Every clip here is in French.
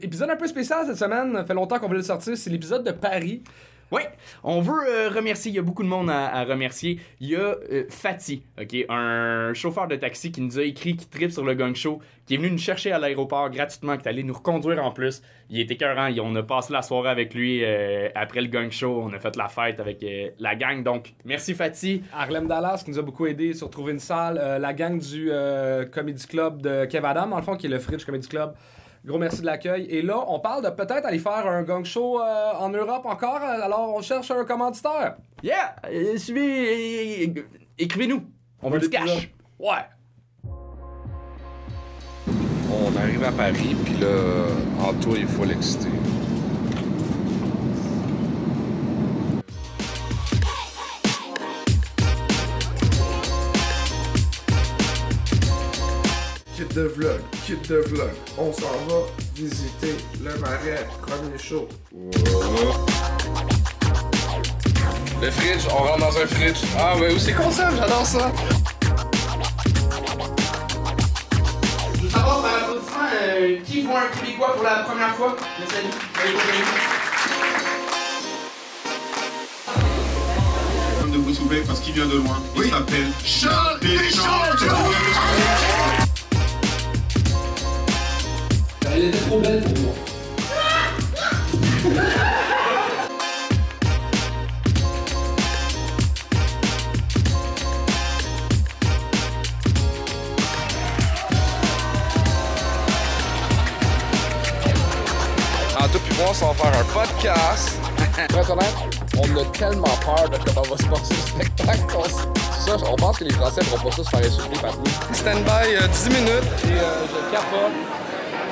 Épisode un peu spécial cette semaine, ça fait longtemps qu'on voulait le sortir, c'est l'épisode de Paris. Oui, on veut euh, remercier, il y a beaucoup de monde à, à remercier. Il y a euh, Fatih, ok, un chauffeur de taxi qui nous a écrit, qui tripe sur le gang show, qui est venu nous chercher à l'aéroport gratuitement, qui est allé nous reconduire en plus. Il était écœurant, on a passé la soirée avec lui euh, après le gang show, on a fait la fête avec la gang, donc merci Fatih. Harlem Dallas qui nous a beaucoup aidé sur trouver une salle, la gang du Comedy Club de Kev Adam, dans le fond, qui est le Fridge Comedy Club. Gros merci de l'accueil. Et là, on parle de peut-être aller faire un gang show euh, en Europe encore, alors on cherche un commanditaire. Yeah, euh, suivez, euh, écrivez-nous, on veut du cash. Ouais. On arrive à Paris, puis là, Anto, il faut l'exciter. De vlog, kit de vlog. On s'en va visiter le marais, premier show. Le fridge, on rentre dans un fridge. Ah ouais, où c'est qu'on ça? J'adore ça. Je veux savoir par applaudissement euh, qui voit un Québécois pour la première fois. Le salut. Salut, salut. de vous soulever parce qu'il vient de loin. Il s'appelle Charles Deschamps. Elle était trop belle pour moi. Anto puis moi, on s'en va faire un podcast. Être honnête, on a tellement peur de comment va se passer le spectacle. qu'on ça, on pense que les Français ne feront pas ça se faire insulter par nous. Stand-by euh, 10 minutes et euh, je capote.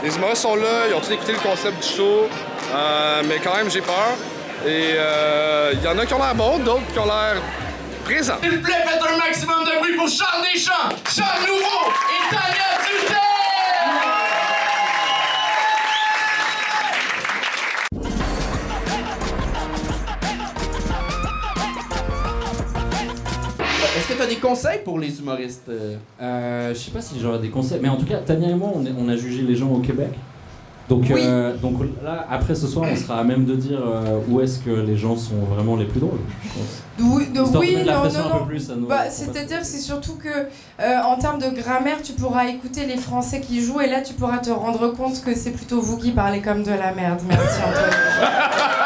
Les humoristes sont là, ils ont tous écouté le concept du show, euh, mais quand même j'ai peur. Et euh, il y en a qui ont l'air bons, d'autres qui ont l'air présents. S'il vous plaît, faites un maximum de bruit pour Charles Deschamps, Charles Nouveau et Tania Dutel! Conseils pour les humoristes? euh? Je sais pas si j'aurais des conseils, mais en tout cas, Tania et moi, on, est- on a jugé les gens au Québec. Donc, euh, donc là, après ce soir, on sera à même de dire euh, où est-ce que les gens sont vraiment les plus drôles, je pense. Oui, de- de oui, la non, non, un peu non. plus à nos Bah. C'est-à-dire, c'est surtout que euh, en termes de grammaire, tu pourras écouter les Français qui jouent et là, tu pourras te rendre compte que c'est plutôt vous qui parlez comme de la merde. Merci Antoine.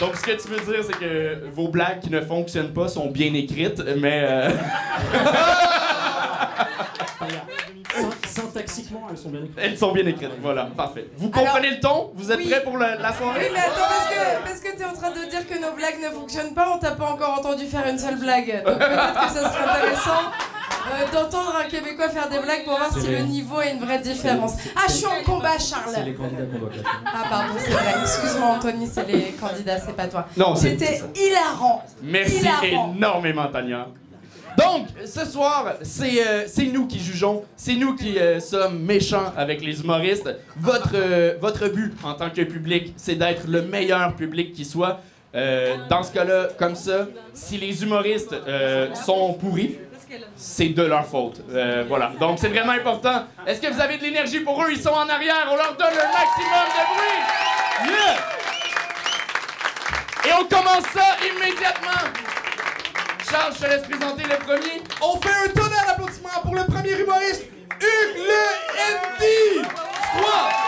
Donc, ce que tu veux dire, c'est que vos blagues qui ne fonctionnent pas sont bien écrites, mais. euh, Syn- Syntaxiquement, elles sont bien écrites. Elles sont bien écrites, voilà, parfait. Vous Alors- comprenez le ton? Vous êtes Oui. prêts pour la, la Oui, soirée? mais attends, parce que, parce que t'es en train de dire que nos blagues ne fonctionnent pas, on t'a pas encore entendu faire une seule blague. Donc peut-être que ça serait intéressant euh, d'entendre un Québécois faire des blagues pour voir C'est si les- le niveau a une vraie différence. c'est- Ah, je suis en combat, C'est Charles les candidats qu'on. Ah, pardon, c'est vrai. Excuse-moi, Anthony, c'est les candidats, c'est pas toi. Non, c'est- C'était hilarant. Merci Hilarant. énormément, Tania. Donc, ce soir, c'est euh, c'est nous qui jugeons, c'est nous qui euh, sommes méchants avec les humoristes. Votre, euh, votre but en tant que public, c'est d'être le meilleur public qui soit. Euh, dans ce cas-là, comme ça, si les humoristes euh, sont pourris, c'est de leur faute. Euh, voilà. Donc, c'est vraiment important. Est-ce que vous avez de l'énergie pour eux? Ils sont en arrière. On leur donne le maximum de bruit. Et on commence ça immédiatement. Charles, je te laisse présenter le premier. On fait un tonnerre d'applaudissements pour le premier humoriste, Hugues le ND! 3!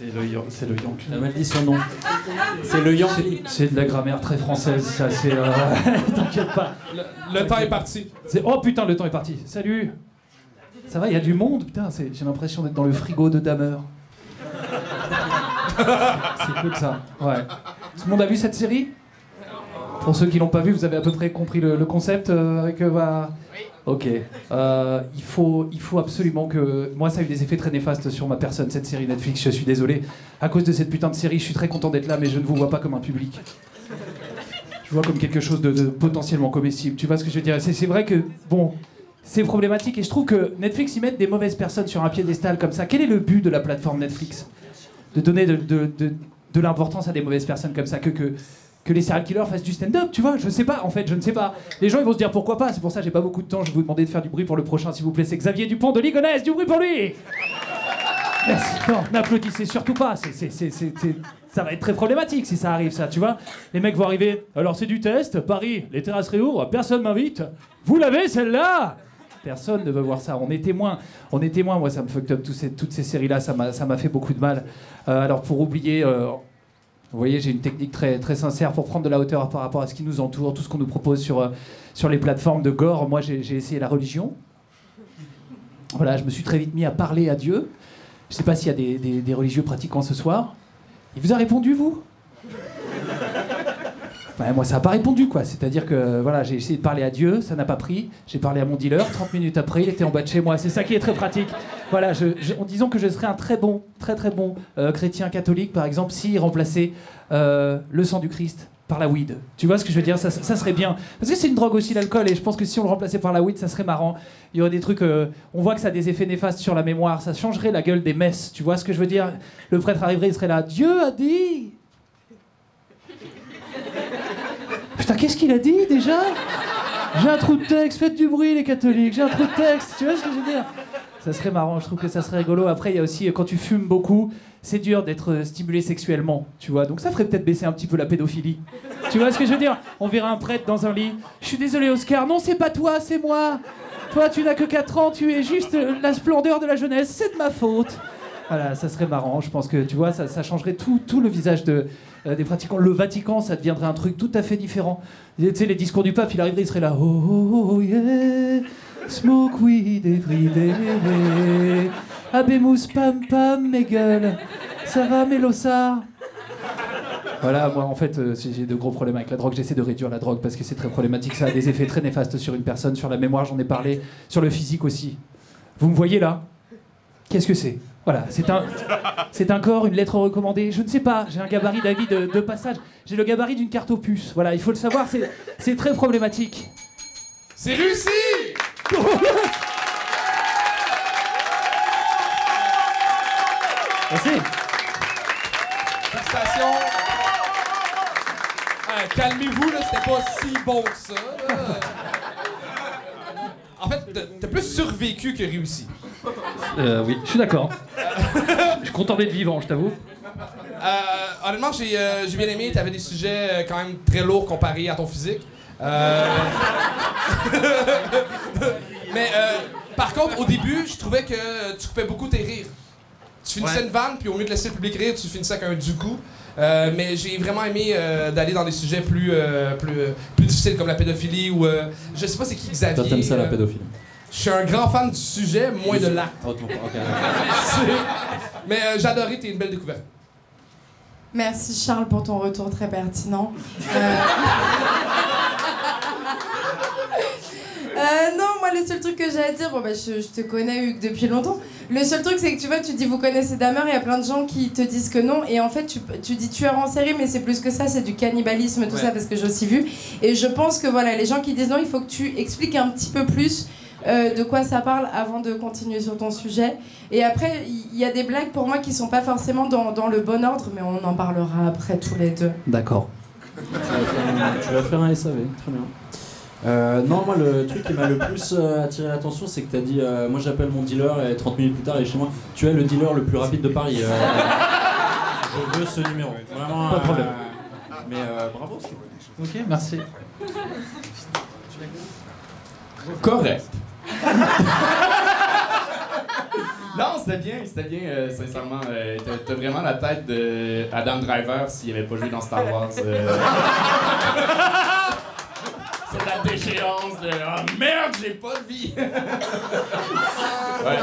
C'est le, c'est le Yankee. Elle m'a dit son nom. C'est le Yankee. C'est de la grammaire très française, ça, c'est... euh, T'inquiète pas. Le temps est parti. C'est- Oh putain, le temps est parti. Salut Ça va, il y a du monde Putain, c'est- j'ai l'impression d'être dans le frigo de Damer. c'est cool ça. Ouais. Tout le monde a vu cette série? Pour ceux qui l'ont pas vu, vous avez à peu près compris le, le concept euh, avec... euh, bah... Ok. Euh, il, faut, il faut absolument que... Moi, ça a eu des effets très néfastes sur ma personne, cette série Netflix, je suis désolé. À cause de cette putain de série, je suis très content d'être là, mais je ne vous vois pas comme un public. Je vous vois comme quelque chose de, de potentiellement comestible. Tu vois ce que je veux dire? C'est vrai que, bon, c'est problématique et je trouve que Netflix, ils mettent des mauvaises personnes sur un piédestal comme ça. Quel est le but de la plateforme Netflix? De donner de- de l'importance à des mauvaises personnes comme ça que, que que les serial killers fassent du stand-up, tu vois. Je sais pas, en fait, je ne sais pas. Les gens, ils vont se dire pourquoi pas. C'est pour ça que j'ai pas beaucoup de temps. Je vais vous demander de faire du bruit pour le prochain, s'il vous plaît. C'est Xavier Dupont de Ligonnès. Du bruit pour lui Merci. Non, n'applaudissez surtout pas. C'est, c'est, c'est, ça va être très problématique si ça arrive, ça, tu vois. Les mecs vont arriver. Alors, c'est du test. Paris, les terrasses réouvrent. Personne m'invite. Vous l'avez, celle-là? Personne ne veut voir ça. On est témoin. On est témoin. Moi, ça me fucked up. Tous ces- toutes ces séries-là, ça m'a, ça m'a fait beaucoup de mal. Euh, alors, pour oublier. euh, vous voyez, j'ai une technique très, très sincère pour prendre de la hauteur par rapport à ce qui nous entoure, tout ce qu'on nous propose sur, euh, sur les plateformes de gore. Moi, j'ai essayé la religion. Voilà, je me suis très vite mis à parler à Dieu. Je sais pas s'il y a des, des- religieux pratiquants ce soir. Il vous a répondu, vous? Moi, ça n'a pas répondu, quoi. C'est-à-dire que voilà, j'ai essayé de parler à Dieu, ça n'a pas pris. J'ai parlé à mon dealer, 30 minutes après, il était en bas de chez moi. C'est ça qui est très pratique. Voilà, je, en disant que je serais un très bon, très très bon euh, chrétien catholique, par exemple, s'il remplaçait euh, le sang du Christ par la weed. Tu vois ce que je veux dire? Ça, ça serait bien. Parce que c'est une drogue aussi, l'alcool, et je pense que si on le remplaçait par la weed, ça serait marrant. Il y aurait des trucs. euh, on voit que ça a des effets néfastes sur la mémoire. Ça changerait la gueule des messes. Tu vois ce que je veux dire? Le prêtre arriverait, il serait là. Dieu a dit. Putain, qu'est-ce qu'il a dit déjà? J'ai un trou de texte, faites du bruit les catholiques, j'ai un trou de texte, tu vois ce que je veux dire? Ça serait marrant, je trouve que ça serait rigolo. Après, il y a aussi, quand tu fumes beaucoup, c'est dur d'être euh, stimulé sexuellement, tu vois. Donc ça ferait peut-être baisser un petit peu la pédophilie. Tu vois ce que je veux dire? On verra un prêtre dans un lit. Je suis désolé Oscar, non c'est pas toi, c'est moi. Toi tu n'as que 4 ans, tu es juste euh, la splendeur de la jeunesse, c'est de ma faute. Voilà, ça serait marrant. Je pense que tu vois, ça, ça changerait tout, tout le visage de, euh, des pratiquants. Le Vatican, ça deviendrait un truc tout à fait différent. Tu sais, les discours du pape, il arriverait, il serait là. Oh, oh, oh, yeah, smoke weed every day. Abemus pam pam, mes gueules. Ça va, Mélossa? Voilà, moi en fait, euh, j'ai de gros problèmes avec la drogue. J'essaie de réduire la drogue parce que c'est très problématique. Ça a des effets très néfastes sur une personne, sur la mémoire, j'en ai parlé, sur le physique aussi. Vous me voyez là? Qu'est-ce que c'est? Voilà, c'est un, c'est un corps, une lettre recommandée. Je ne sais pas, j'ai un gabarit d'avis de, passage. J'ai le gabarit d'une carte puces. Voilà, il faut le savoir, c'est, c'est très problématique. C'est réussi! Merci. Félicitations! Calmez-vous, là, c'était pas si bon que ça. là. En fait, t'as- t'as plus survécu que réussi. Euh, oui, je suis d'accord. je suis content d'être vivant, je t'avoue. Euh, honnêtement, j'ai euh, j'ai bien aimé. T'avais des sujets euh, quand même très lourds comparés à ton physique. Euh, Mais euh, par contre, au début, je trouvais que tu coupais beaucoup tes rires. Tu finissais Ouais. une vanne, puis au mieux de laisser le public rire, tu finissais avec un du coup. Euh, mais j'ai vraiment aimé euh, d'aller dans des sujets plus, euh, plus, plus difficiles comme la pédophilie ou euh, je sais pas c'est qui Xavier. Toi, t'aimes ça la pédophilie? Je suis un grand fan du sujet, moins de l'acte. Oh, Mais euh, adoré, t'es une belle découverte. Merci Charles pour ton retour très pertinent. Euh... Non, moi le seul truc que j'ai à dire, bon bah je, je te connais Hugues depuis longtemps. Le seul truc c'est que tu vois, tu dis vous connaissez Dahmer, il y a plein de gens qui te disent que non, et en fait tu, tu dis tueur en série, mais c'est plus que ça, c'est du cannibalisme, tout Ouais. ça parce que j'ai aussi vu. Et je pense que voilà, les gens qui disent non, il faut que tu expliques un petit peu plus euh, de quoi ça parle avant de continuer sur ton sujet. Et après, il y, y a des blagues pour moi qui sont pas forcément dans, dans le bon ordre, mais on en parlera après tous les deux. D'accord. Tu vas faire un- tu vas faire un SAV, très bien. Euh, non, moi, le truc qui m'a le plus euh, attiré l'attention, c'est que t'as dit euh, Moi, j'appelle mon dealer et 30 minutes plus tard, il est chez moi. Tu es le dealer le plus rapide de Paris. euh, je veux ce numéro. Vraiment. Pas de problème. euh, mais euh, bravo, c'est. Ok, merci. Correct. non, c'était bien, c'était bien, euh, sincèrement. Euh, t'as- T'as vraiment la tête de Adam Driver s'il avait pas joué dans Star Wars. euh. La déchéance de Ah merde, j'ai pas de vie! ouais.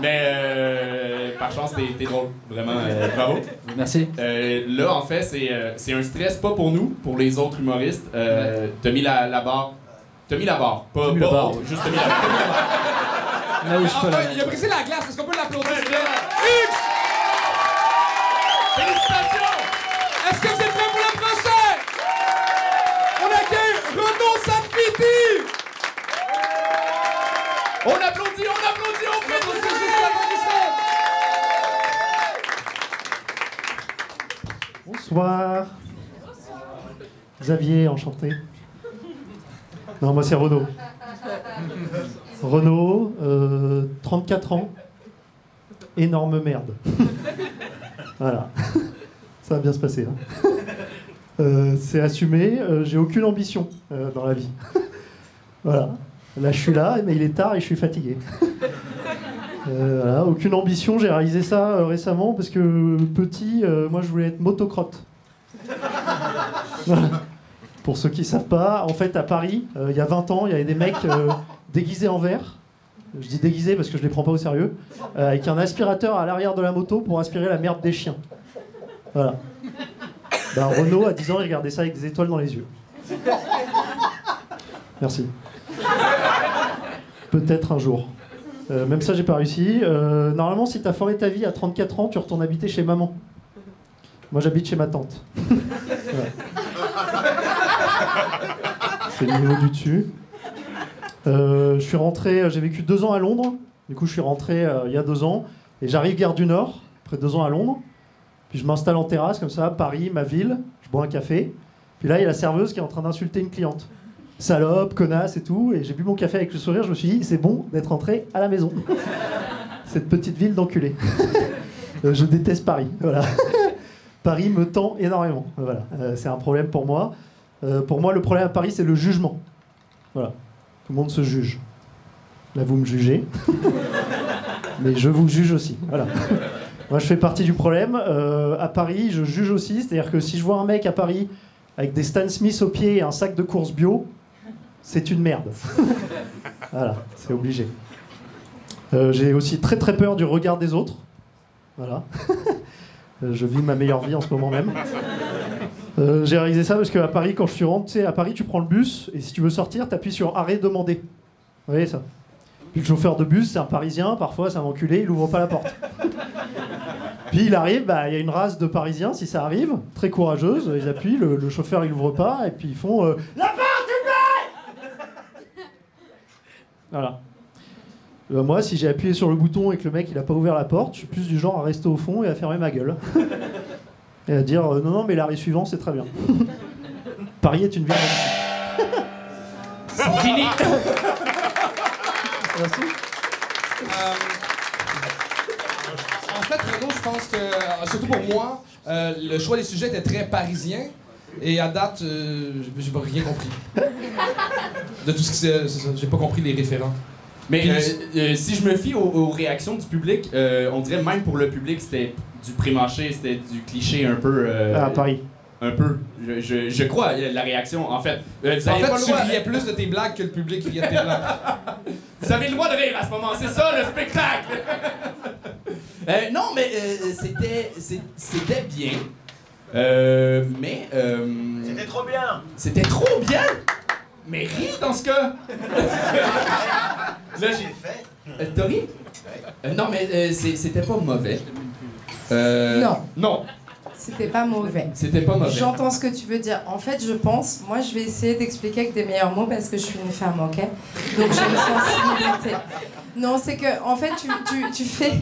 Mais euh, par chance, t'es t'es drôle. Vraiment, euh, bravo. Merci. Euh, là, en fait, c'est euh, c'est un stress, pas pour nous, pour les autres humoristes. Euh, T'as mis la, la barre. T'as mis la barre. Pas, mis pas la barre. juste t'as mis la, t'as mis la barre. Là où je peux Enfin, la il a brisé la glace, est-ce qu'on peut l'applaudir? Félicitations! Applaudit, on applaudit, on fait. Bonsoir. Xavier, enchanté. Non, moi c'est Renaud. Renaud, euh, 34 ans. Énorme merde. voilà. Ça va bien se passer. hein. Euh, c'est assumé. euh, J'ai aucune ambition euh, dans la vie. voilà. Là, je suis là, mais il est tard et je suis fatigué. Euh, voilà, aucune ambition. J'ai réalisé ça euh, récemment parce que petit, euh, moi, je voulais être motocrotte. Voilà. Pour ceux qui savent pas, en fait, à Paris, il y a 20 ans, il y avait des mecs déguisés en vert. Je dis déguisés parce que je les prends pas au sérieux. avec un aspirateur à l'arrière de la moto pour aspirer la merde des chiens. Voilà. Ben, Renault, à 10 ans, il regardait ça avec des étoiles dans les yeux. Merci. Peut-être un jour. Euh, même ça, j'ai pas réussi. Euh, normalement, si t'as foiré ta vie à 34 ans, tu retournes habiter chez maman. Moi, j'habite chez ma tante. C'est le niveau du dessus. Euh, je suis rentré, j'ai vécu deux ans à Londres. Du coup, je suis rentré il y a deux ans. Et j'arrive gare du Nord, après deux ans à Londres. Puis je m'installe en terrasse, comme ça, Paris, ma ville. Je bois un café. Puis là, il y a la serveuse qui est en train d'insulter une cliente. Salope, connasse et tout. Et j'ai bu mon café avec le sourire. Je me suis dit, c'est bon d'être rentré à la maison. Cette petite ville d'enculés. Euh, je déteste Paris. Voilà. Paris me tend énormément. Voilà. Euh, c'est un problème pour moi. Euh, pour moi, le problème à Paris, c'est le jugement. Voilà. Tout le monde se juge. Là, vous me jugez. Mais je vous juge aussi. Voilà. Moi, je fais partie du problème. Euh, à Paris, je juge aussi. C'est-à-dire que si je vois un mec à Paris avec des Stan Smith au pied et un sac de course bio, c'est une merde. voilà, c'est obligé. Euh, J'ai aussi très très peur du regard des autres. Voilà. Euh, je vis ma meilleure vie en ce moment même. Euh, J'ai réalisé ça parce qu'à Paris, quand je suis rentré, tu à Paris, tu prends le bus et si tu veux sortir, tu appuies sur arrêt demander. Vous voyez ça? Puis le chauffeur de bus, c'est un Parisien, parfois c'est un enculé, il ouvre pas la porte. Puis il arrive, bah, il y a une race de Parisiens, si ça arrive, très courageuse, ils appuient, le, chauffeur il ouvre pas, et puis ils font euh, porte, s'il vous plaît Voilà. Euh, moi, si j'ai appuyé sur le bouton et que le mec il a pas ouvert la porte, je suis plus du genre à rester au fond et à fermer ma gueule. et à dire euh, Non, non, mais l'arrêt suivant c'est très bien. Paris est une ville magnifique. C'est fini. Merci. En fait, Renaud, je pense que, euh, surtout pour moi, euh, le choix des sujets était très parisien. Et à date, euh, j'ai- pas rien compris. De tout ce qui s'est. c'est ça, J'ai pas compris les référents. Mais euh, euh, si je me fie aux, aux réactions du public, euh, on dirait même pour le public, c'était du prémarché, c'était du cliché un peu. euh, Ah, à Paris. Un peu. Je, je, je crois, la réaction, en fait. euh, vous En fait, pas tu riais plus de tes blagues que le public riait de tes blagues. Vous avez le droit de rire à ce moment, c'est ça le spectacle! Euh, non, mais euh, c'était, c'est- c'était bien. Euh, mais. euh, C'était trop bien C'était trop bien! Mais ris dans ce cas! Là, j'ai. fait. Euh, T'as ri? Euh, non, mais euh, c'était pas mauvais. Euh, Non. Non, C'était pas mauvais. c'était pas mauvais. J'entends ce que tu veux dire. En fait, je pense, moi, je vais essayer d'expliquer avec des meilleurs mots parce que je suis une femme, ok? Donc j'ai une sensibilité. Non, c'est que, en fait, tu, tu, tu fais,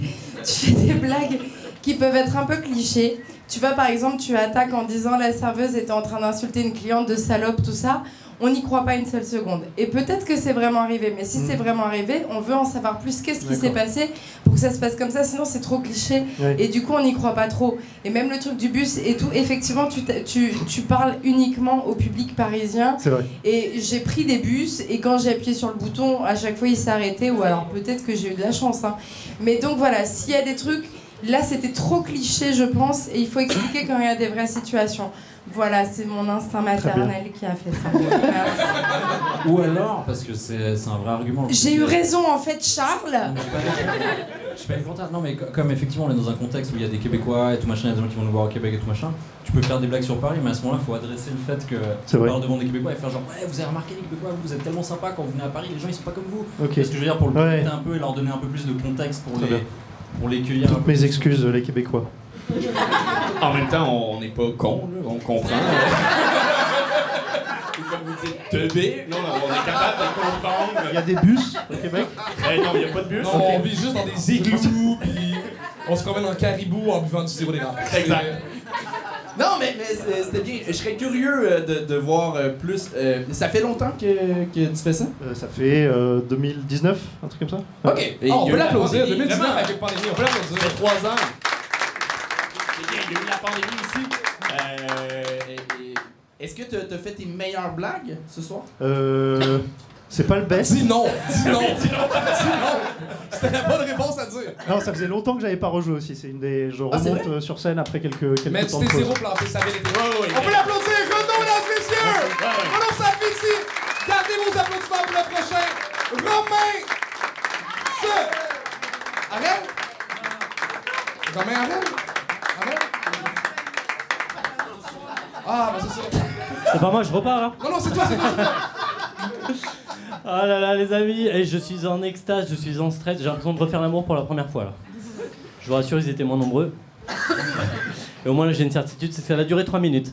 tu fais des blagues qui peuvent être un peu clichés. Tu vois, par exemple, tu attaques en disant la serveuse était en train d'insulter une cliente de salope, tout ça. On n'y croit pas une seule seconde. Et peut-être que c'est vraiment arrivé, mais si c'est vraiment arrivé, on veut en savoir plus. Qu'est-ce qui s'est passé pour que ça se passe comme ça? Sinon, c'est trop cliché. Et du coup, on n'y croit pas trop. Et même le truc du bus et tout, effectivement, tu, tu, tu parles uniquement au public parisien. C'est vrai. Et j'ai pris des bus, et quand j'ai appuyé sur le bouton, à chaque fois, il s'est arrêté, ou alors peut-être que j'ai eu de la chance. hein. Mais donc voilà, s'il y a des trucs, là, c'était trop cliché, je pense, et il faut expliquer quand il y a des vraies situations. Voilà, c'est mon instinct maternel qui a fait ça. Merci. Ou alors, parce que c'est un vrai argument. J'ai eu raison, en fait, Charles. Je suis pas une contrainte. Non, mais co- comme effectivement on est dans un contexte où il y a des Québécois et tout machin, il y a des gens qui vont nous voir au Québec et tout machin, tu peux faire des blagues sur Paris, mais à ce moment-là, il faut adresser le fait que tu parles devant des Québécois et faire genre ouais, vous avez remarqué les Québécois, vous êtes tellement sympas quand vous venez à Paris, les gens ils sont pas comme vous. Ok. C'est ce que je veux dire pour le Ouais. un peu et leur donner un peu plus de contexte pour Très les bien. Pour les cueillir. Toutes mes excuses, les Québécois. En même temps, on n'est pas con, on comprend. Comme vous dites, teubé, non, non, on est capable de comprendre. Il y a des bus au Québec? Eh non, il n'y a pas de bus. Non, on vit juste dans des égouts, puis on se promène en caribou en buvant du sirop d'érable. Exact. Non, mais, mais c'est- c'était bien. Je serais curieux euh, de, de voir euh, plus. euh, ça fait longtemps que, que tu fais ça? Euh, ça fait euh, 2019, un truc comme ça. Ok. Et Ah, on il y a peut eu la l'applaudir. pandémie, 2019 vraiment. avec pandémie, on peut Ça l'applaudir. fait trois ans. C'est bien, il y a eu la pandémie ici. Euh, Est-ce que tu as fait tes meilleures blagues ce soir? Euh, c'est pas le best? Dis non, dis non, dis non. C'était la bonne réponse à dire. Non, ça faisait longtemps que j'avais pas rejoué aussi. C'est une des. Je Ah, remonte euh, sur scène après quelques quelques Mais tu temps t'es zéro planté, ça avait été. ouais. On peut l'applaudir, Renaud, mesdames et messieurs! Renaud Salvici, gardez vos applaudissements pour le prochain. Romain Se. Arrête! Romain, arrête! Arrête! Ah, bah c'est ça. C'est pas moi, je repars là. Non, non, c'est toi, c'est toi, Ah là là, les amis, et je suis en extase, je suis en stress, j'ai l'impression de refaire l'amour pour la première fois. Je vous rassure, ils étaient moins nombreux. Et au moins là, j'ai une certitude, c'est que ça va durer 3 minutes.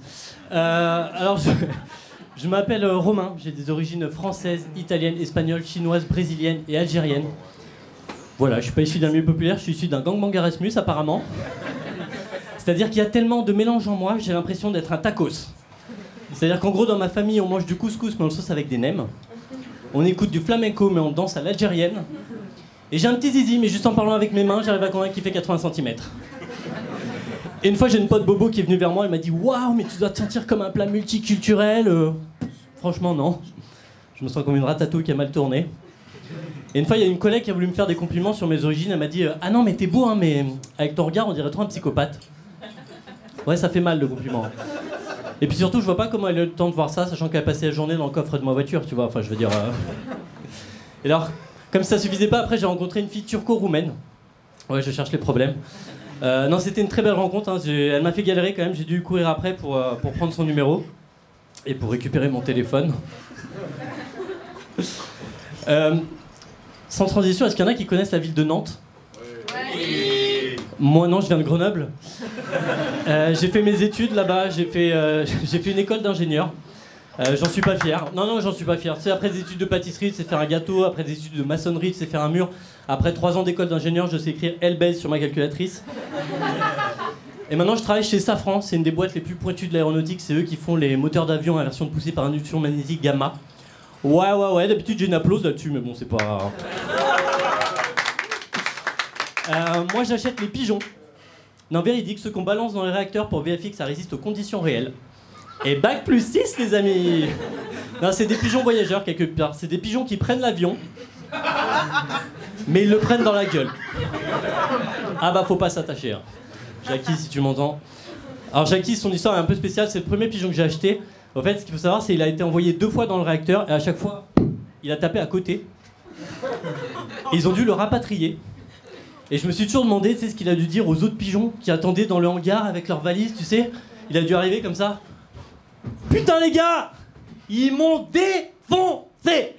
Euh, alors, je, m'appelle Romain, j'ai des origines françaises, italiennes, espagnoles, chinoises, brésiliennes et algériennes. Voilà, je suis pas issu d'un milieu populaire, je suis issu d'un gangbang Erasmus apparemment. C'est-à-dire qu'il y a tellement de mélange en moi, j'ai l'impression d'être un tacos. C'est-à-dire qu'en gros, dans ma famille, on mange du couscous mais on le sauce avec des nems. On écoute du flamenco, mais on danse à l'algérienne. Et j'ai un petit zizi, mais juste en parlant avec mes mains, j'arrive à convaincre qu'il fait 80 cm. Et une fois, j'ai une pote Bobo qui est venue vers moi, elle m'a dit Waouh, mais tu dois te sentir comme un plat multiculturel. Euh, Franchement, non. Je me sens comme une ratatouille qui a mal tourné. Et une fois, il y a une collègue qui a voulu me faire des compliments sur mes origines. Elle m'a dit euh, Ah non, mais t'es beau, hein, mais avec ton regard, on dirait trop un psychopathe. Ouais, ça fait mal le compliment. Et puis surtout, je vois pas comment elle a eu le temps de voir ça, sachant qu'elle a passé la journée dans le coffre de ma voiture, tu vois. Enfin, je veux dire. euh. Et alors, comme ça suffisait pas, après j'ai rencontré une fille turco-roumaine. Ouais, je cherche les problèmes. Euh, non, c'était une très belle rencontre. hein. Elle m'a fait galérer quand même. J'ai dû courir après pour, euh, pour prendre son numéro et pour récupérer mon téléphone. Sans transition, est-ce qu'il y en a qui connaissent la ville de Nantes? Moi non, je viens de Grenoble. Euh, j'ai fait mes études là-bas, j'ai fait, euh, fait une école d'ingénieur. Euh, j'en suis pas fier. Non, non, j'en suis pas fier. Tu sais, après des études de pâtisserie, c'est faire un gâteau. Après des études de maçonnerie, c'est faire un mur. Après trois ans d'école d'ingénieur, je sais écrire L-Base sur ma calculatrice. Et maintenant, je travaille chez Safran. C'est une des boîtes les plus pointues de l'aéronautique. C'est eux qui font les moteurs d'avion à version poussée par induction magnétique gamma. Ouais, ouais, ouais. D'habitude, j'ai une applause là-dessus, mais bon, c'est pas. Euh, moi, j'achète les pigeons. Non, véridique, ceux qu'on balance dans les réacteurs pour vérifier ça résiste aux conditions réelles. Et bac plus 6, les amis Non, c'est des pigeons voyageurs quelque part. C'est des pigeons qui prennent l'avion, mais ils le prennent dans la gueule. Ah bah, faut pas s'attacher. Hein. Jackie, si tu m'entends. Alors, Jackie, son histoire est un peu spéciale. C'est le premier pigeon que j'ai acheté. En fait, ce qu'il faut savoir, c'est qu'il a été envoyé deux fois dans le réacteur et à chaque fois, il a tapé à côté. Ils ont dû le rapatrier. Et je me suis toujours demandé, tu sais, ce qu'il a dû dire aux autres pigeons qui attendaient dans le hangar avec leurs valises, tu sais. Il a dû arriver comme ça. Putain, les gars Ils m'ont défoncé.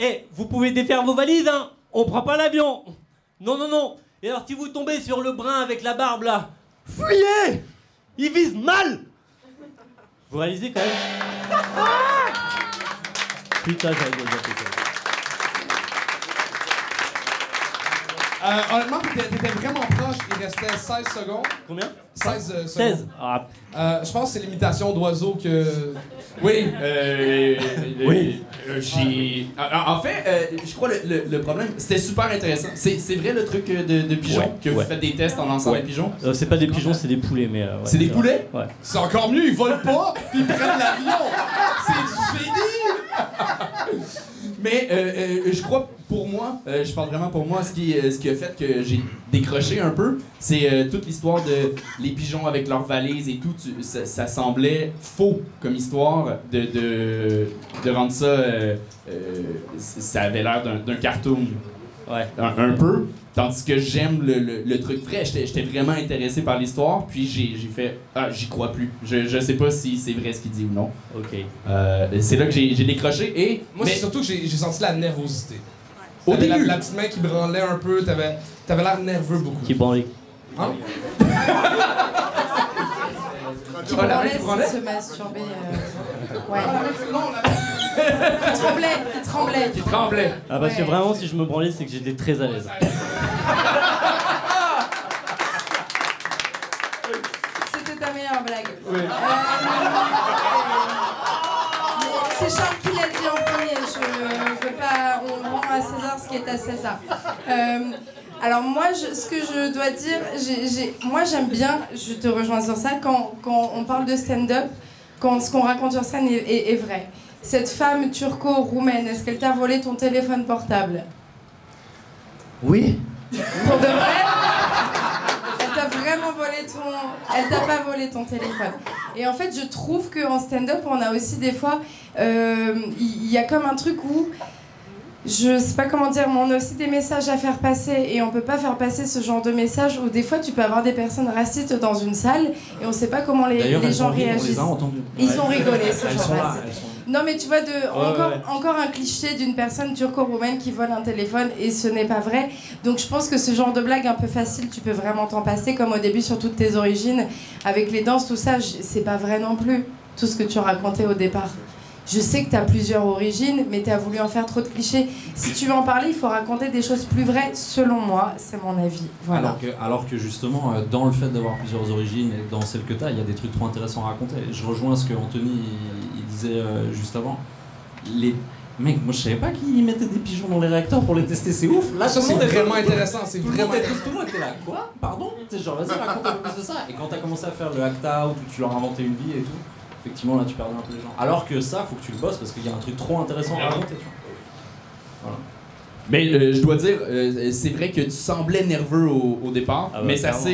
Eh, vous pouvez défaire vos valises, hein. On prend pas l'avion. Non, non, non. Et alors, si vous tombez sur le brun avec la barbe là, fuyez. Ils visent mal. Vous réalisez quand même. Putain, j'avais déjà fait ça. Euh, honnêtement, t'étais vraiment proche. Il restait 16 secondes. Combien? 16 euh, secondes. 16 Ah, Euh, je pense que c'est l'imitation d'oiseau que. Oui. Euh, Oui. euh, j'ai- En en fait, euh, je crois le, le, le problème, c'était super intéressant. C'est c'est vrai le truc de, de pigeons, Ouais, que vous ouais. faites des tests en lançant Ouais. des pigeons? Euh, c'est pas des pigeons, c'est des poulets, mais. euh, ouais, C'est des poulets? Ouais. C'est encore mieux, ils volent pas, puis ils prennent l'avion. C'est du génie. Mais euh, euh, je crois, pour moi, euh, je parle vraiment pour moi, ce qui, ce qui a fait que j'ai décroché un peu, c'est toute l'histoire de les pigeons avec leurs valises et tout. ça, semblait faux comme histoire de, de, de rendre ça. ça avait l'air d'un cartoon. Ouais. Un, un peu. Tandis que j'aime le, le, le truc vrai. J'étais j'étais vraiment intéressé par l'histoire, puis j'ai j'ai fait Ah, j'y crois plus. Je, je sais pas si c'est vrai ce qu'il dit ou non. Ok. Euh, c'est là que j'ai décroché et. Moi, mais- c'est surtout que j'ai j'ai senti la nervosité. Au T'avais la, début. la petite main qui branlait un peu, t'avais avais, l'air nerveux beaucoup. Qui branlait. Hein? Qui main branlait, se masturber. euh, Ouais. Il tremblait, il tremblait. qui tremblait. Ah, parce que vraiment, si je me branlais, c'est que j'étais très à l'aise. C'était ta meilleure blague. plaît. C'est Charles qui l'a dit en premier. Je veux pas. On rend à César ce qui est à César. Euh, alors moi, je- ce que je dois dire, j'ai- j'ai- moi j'aime bien. Je te rejoins sur ça quand, quand on parle de stand-up, quand ce qu'on raconte sur scène est, est- est vrai. Cette femme turco-roumaine, est-ce qu'elle t'a volé ton téléphone portable? Oui. Pour de vrai? Elle t'a vraiment volé ton. Elle t'a pas volé ton téléphone. Et en fait, je trouve qu'en stand-up, on a aussi des fois. euh, Il y, a comme un truc où. Je sais pas comment dire, mais on a aussi des messages à faire passer et on peut pas faire passer ce genre de message où des fois tu peux avoir des personnes racistes dans une salle et on sait pas comment les, gens on les réagissent. Ils ont rigolé ce Elles c'était- elles sont- non mais tu vois, de, encore, ouais. encore un cliché d'une personne turco-roumaine qui vole un téléphone et ce n'est pas vrai. Donc je pense que ce genre de blague un peu facile, tu peux vraiment t'en passer, comme au début sur toutes tes origines, avec les danses, tout ça, c'est pas vrai non plus, tout ce que tu racontais au départ. Je sais que tu as plusieurs origines, mais tu as voulu en faire trop de clichés. Si tu veux en parler, il faut raconter des choses plus vraies, selon moi, c'est mon avis. Voilà. Alors, que, alors que justement, euh, dans le fait d'avoir plusieurs origines et dans celle que tu as, il y a des trucs trop intéressants à raconter. Je rejoins ce que Anthony il, il disait euh, juste avant. Les... Mec, moi je savais pas qu'ils mettaient des pigeons dans les réacteurs pour les tester, c'est ouf. Là, Ça, tout le monde c'est était- vraiment intéressant, c'est tout le vraiment intéressant. Tout le monde était là. Quoi? Pardon? Tu sais, genre, vas-y, raconte un peu plus de ça. Et quand t'as commencé à faire le act out où tu leur inventais une vie et tout, effectivement, là tu perdais un peu les gens. Alors que ça, faut que tu le bosses parce qu'il y a un truc trop intéressant à raconter, tu vois. Voilà. Mais euh, je dois dire, euh, c'est vrai que tu semblais nerveux au, au départ, Ah ouais, mais ça clairement.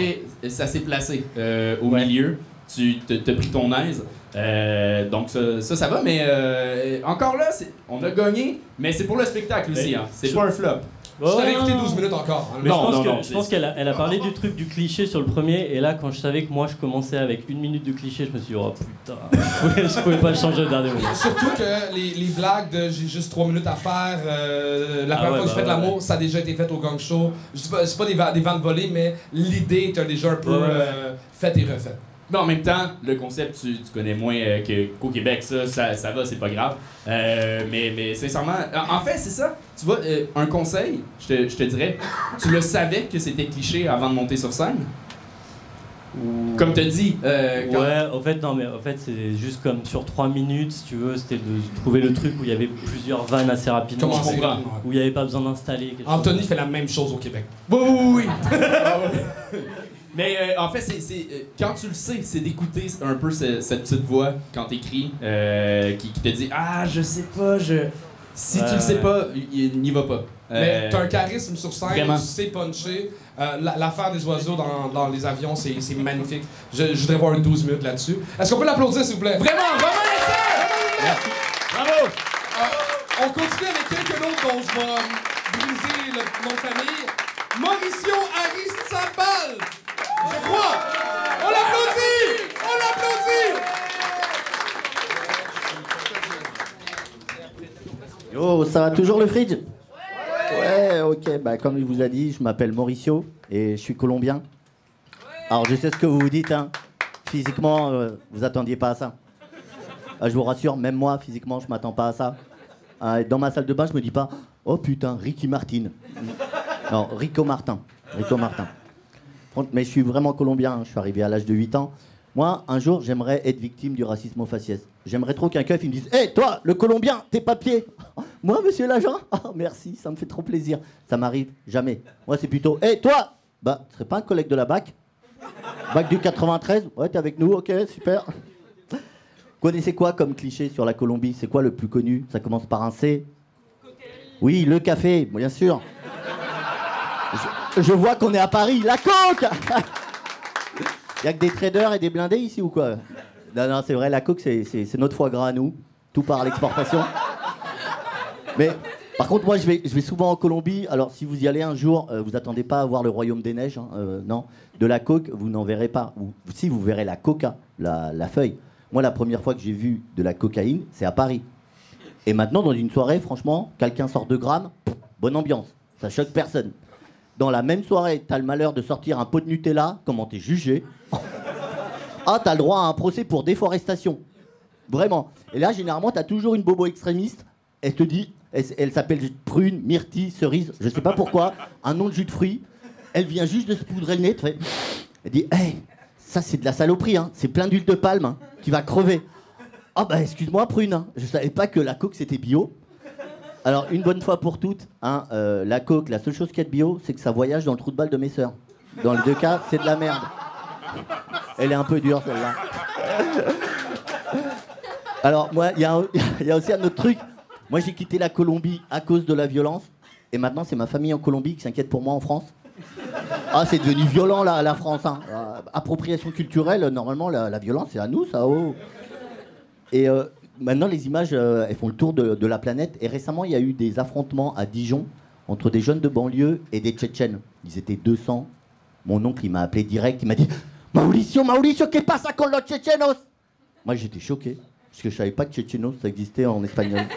s'est ça s'est placé euh, au milieu. Tu t'as pris ton aise. Euh, donc ça, ça, ça va, mais euh, encore là, on a gagné, mais c'est pour le spectacle aussi. Hein. C'est pas un flop. Je t'avais Ouais, écouté non, 12 non. minutes encore. hein. Mais Non, je pense non, que- non, je c'est- pense qu'elle a, elle a parlé du truc du cliché sur le premier, et là, quand je savais que moi je commençais avec une minute de cliché, je me suis dit, oh putain, je pouvais pas le changer au dernier moment. Surtout que les, les blagues de j'ai juste 3 minutes à faire, euh, la Ah première ouais, fois que je bah fais de ouais, l'amour, ça a déjà été fait au gang show. Je sais pas, c'est pas des, des ventes volées, mais l'idée est déjà un peu Ouais, ouais. euh, faite et refaite. Mais en même temps, le concept, tu, tu connais moins euh, que- qu'au Québec, ça, ça, ça va, c'est pas grave. Euh, mais, mais sincèrement, en en fait, c'est ça. Tu vois, euh, un conseil, je te, je te dirais, tu le savais que c'était cliché avant de monter sur scène? Comme tu dit, euh, quand- Ouais, en fait, non, mais en fait, c'est juste comme sur 3 minutes, si tu veux, c'était de trouver le truc où il y avait plusieurs vannes assez rapidement. Comment je comprends. Où il n'y avait pas besoin d'installer. quelque chose. Anthony fait la même chose au Québec. Oui, oui, oui. Mais euh, en fait, c'est, c'est, euh, quand tu le sais, c'est d'écouter un peu ce- cette petite voix quand t'écris euh, qui, qui te dit Ah, je sais pas, je. Si tu le sais ouais. pas, il- n'y va pas. Mais Euh, t'as un charisme sur scène, vraiment. tu sais puncher. Euh, la- L'affaire des oiseaux dans, dans les avions, c'est c'est magnifique. Je, je voudrais voir une 12 minutes là-dessus. Est-ce qu'on peut l'applaudir, s'il vous plaît? Vraiment, vraiment, merci! Bravo! Euh, on continue avec quelqu'un d'autre dont je vais briser le nom de famille. Mauricio Aristizabal! Je crois! On l'applaudit! On l'applaudit! Yo, ça va toujours le fridge? Ouais, ok. Bah, comme il vous a dit, je m'appelle Mauricio et je suis colombien. Alors, je sais ce que vous vous dites, hein. Physiquement, euh, vous attendiez pas à ça. Ah, je vous rassure, même moi, physiquement, je m'attends pas à ça. Ah, dans ma salle de bain, je me dis pas, oh putain, Ricky Martin. Non, Rico Martin. Rico Martin. Mais je suis vraiment colombien. hein. Je suis arrivé à l'âge de 8 ans. Moi, un jour, j'aimerais être victime du racisme au faciès. J'aimerais trop qu'un keuf me dise Hé, toi, le colombien, tes papiers Moi, monsieur l'agent Ah, merci, ça me fait trop plaisir. Ça m'arrive jamais. Moi, c'est plutôt Hé, toi Bah, ce serait pas un collègue de la BAC? BAC du 93 Ouais, t'es avec nous, ok, super. Connaissez quoi comme cliché sur la Colombie? C'est quoi le plus connu? Ça commence par un C Oui, le café, bien sûr. Je, vois qu'on est à Paris, la coque Il a que des traders et des blindés ici ou quoi Non, non, c'est vrai, la coque, c'est- notre foie gras à nous. Tout part à l'exportation. Mais par contre, moi, je vais, souvent en Colombie. Alors, si vous y allez un jour, euh, vous attendez pas à voir le royaume des neiges. hein, euh, non. De la coque, vous n'en verrez pas. Ou si, vous verrez la coca, la, la feuille. Moi, la première fois que j'ai vu de la cocaïne, c'est à Paris. Et maintenant, dans une soirée, franchement, quelqu'un sort de grammes, bonne ambiance. Ça choque personne. Dans la même soirée, t'as le malheur de sortir un pot de Nutella, comment t'es jugé Ah, t'as le droit à un procès pour déforestation. Vraiment. Et là, généralement, t'as toujours une bobo extrémiste. Elle te dit, elle, elle s'appelle prune, myrtille, cerise, je sais pas pourquoi, un nom de jus de fruits. Elle vient juste de se poudrer le nez. tu fais- Elle dit, hey, ça c'est de la saloperie, hein. c'est plein d'huile de palme, hein. tu vas crever. Ah bah excuse-moi prune, hein. je savais pas que la coke c'était bio. Alors une bonne fois pour toutes, hein, euh, la coke, la seule chose qu'il y a de bio, c'est que ça voyage dans le trou de balle de mes sœurs. Dans les deux cas, c'est de la merde. Elle est un peu dure celle-là. Alors moi, il y, a aussi un autre truc. Moi j'ai quitté la Colombie à cause de la violence. Et maintenant c'est ma famille en Colombie qui s'inquiète pour moi en France. Ah c'est devenu violent là, la France. hein. Euh, appropriation culturelle, normalement la, violence c'est à nous ça. Oh. Et euh, maintenant les images euh, elles font le tour de, de la planète. Et récemment il y a eu des affrontements à Dijon entre des jeunes de banlieue et des Tchétchènes. Ils étaient 200. Mon oncle il m'a appelé direct, il m'a dit Mauricio, Mauricio, que pasa con los tchétchenos Moi j'étais choqué. Parce que je savais pas que tchétchénos ça existait en espagnol.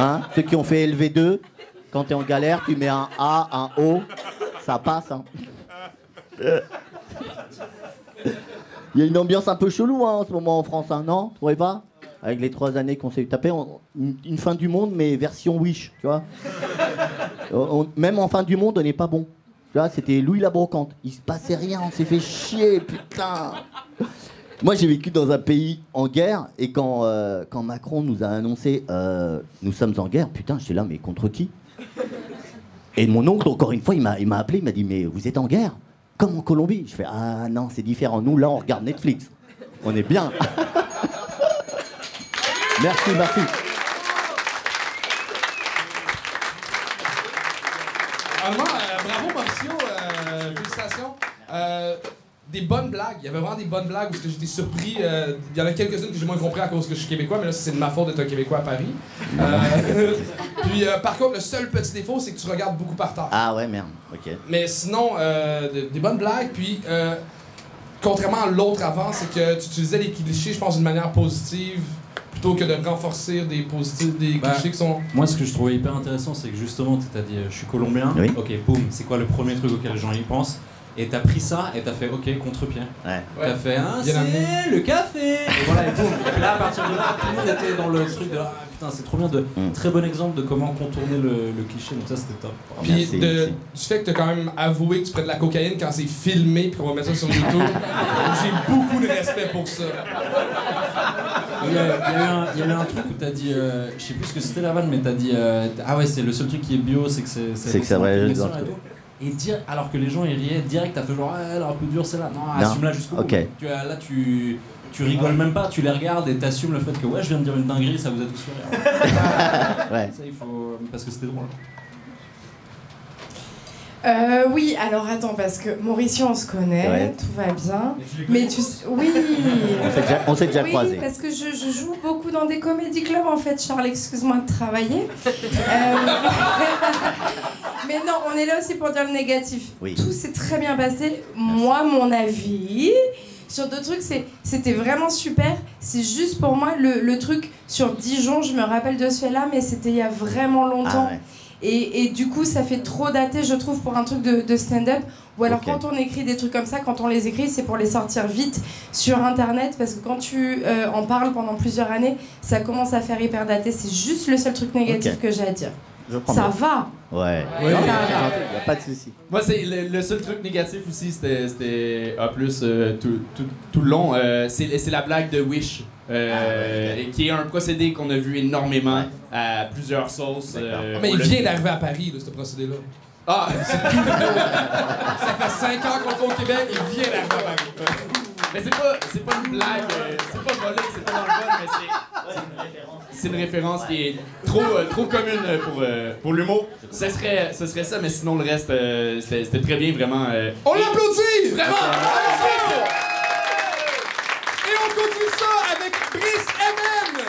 Hein Ceux qui ont fait LV2, quand t'es en galère, tu mets un A, un O, ça passe. Hein. Il y a une ambiance un peu chelou hein, en ce moment en France, hein, non? Vous trouvez pas? Avec les trois années qu'on s'est tapé, on- une, une fin du monde, mais version Wish, tu vois. On- on- Même en fin du monde, on n'est pas bon. Tu vois, c'était Louis la brocante. Il se passait rien, on s'est fait chier, putain. Moi, j'ai vécu dans un pays en guerre et quand, euh, quand Macron nous a annoncé euh, nous sommes en guerre, putain, j'étais là, mais contre qui? Et mon oncle, encore une fois, il m'a il m'a appelé, il m'a dit mais vous êtes en guerre? Comme en Colombie. Je fais ah non, c'est différent. Nous, là, on regarde Netflix. On est bien. merci, merci. Vraiment, euh, bravo Mauricio, euh, félicitations. Euh, des bonnes blagues, il y avait vraiment des bonnes blagues parce que j'étais surpris. euh, Il y en a quelques-unes que j'ai moins compris à cause que je suis québécois, mais là c'est de ma faute d'être un québécois à Paris. Puis euh, par contre, le seul petit défaut, c'est que tu regardes beaucoup par terre. Ah ouais, merde. Ok. Mais sinon, euh, de- des bonnes blagues. Puis, euh, contrairement à l'autre avant, c'est que tu utilisais les clichés, je pense, d'une manière positive, plutôt que de renforcer des, positifs, des Bah, clichés qui sont. Moi, ce que je trouvais hyper intéressant, c'est que justement, tu t'as dit, euh, je suis colombien. Oui. Ok, boum, c'est quoi le premier truc auquel les gens y pensent? Et t'as pris ça et t'as fait, ok, contre-pied. Ouais. T'as fait, Bien amené. c'est le café Et voilà, et boum. Et là, à partir de là, tout le monde était dans le truc de, ah putain, c'est trop bien. De, Mm. Très bon exemple de comment contourner le, le cliché, donc ça, c'était top. Puis Merci, de- merci. du fait que tu as quand même avoué que tu prends de la cocaïne quand c'est filmé puis qu'on va mettre ça sur YouTube, j'ai beaucoup de respect pour ça. Il y, a, il y a eu un, il y a eu un truc où t'as dit, euh, je sais plus ce que c'était la vanne, mais t'as dit, euh, ah ouais, c'est le seul truc qui est bio, c'est que c'est. C'est que ça va c'est dans le et dire, alors que les gens ils riaient direct, t'as fait genre, ah, elle est un peu dure celle-là. Non, Non. assume-la jusqu'au bout. Tu, là, tu, tu rigoles même pas, tu les regardes et t'assumes le fait que ouais, je viens de dire une dinguerie, ça vous a tous fait rire. Ouais. Ça, il faut. Parce que c'était drôle. Euh, oui, alors attends, parce que Mauricio, on se connaît, Ouais. tout va bien. Mais tu sais, oui. On s'est déjà, déjà oui, croisés. parce que je, je joue beaucoup dans des comédie clubs en fait, Charles, excuse-moi de travailler. Euh, Mais non, on est là aussi pour dire le négatif. Oui. Tout s'est très bien passé. Moi, mon avis sur deux trucs, c'était vraiment super. C'est juste pour moi le, le truc sur Dijon, je me rappelle de ce fait-là, mais c'était il y a vraiment longtemps. Ah ouais. Et, et du coup, ça fait trop daté, je trouve, pour un truc de, de stand-up. Ou alors, quand on écrit des trucs comme ça, quand on les écrit, c'est pour les sortir vite sur Internet. Parce que quand tu euh, en parles pendant plusieurs années, ça commence à faire hyper daté. C'est juste le seul truc négatif que j'ai à dire. Je Ça bien. va Ouais. Ça c'est va. gentil, y a pas de souci. Moi, c'est le, le seul truc négatif aussi, c'était, A plus euh, tout, tout, tout le long. euh, c'est, c'est la blague de Wish, euh, et qui est un procédé qu'on a vu énormément à plusieurs sauces. euh, Ah, mais il vient d'arriver à Paris, là, ce procédé-là. Ah. Ça fait 5 ans qu'on le fait au Québec, il vient d'arriver à Paris. mais c'est pas, c'est pas une blague, c'est pas volé, c'est pas dans le vol, mais c'est. C'est une référence qui est trop, euh, trop commune euh, pour, euh, pour l'humour. Ce serait, ce serait ça, mais sinon le reste, euh, c'était, c'était très bien, vraiment. euh, On l'applaudit! Vraiment! Et on continue ça avec Brice MM!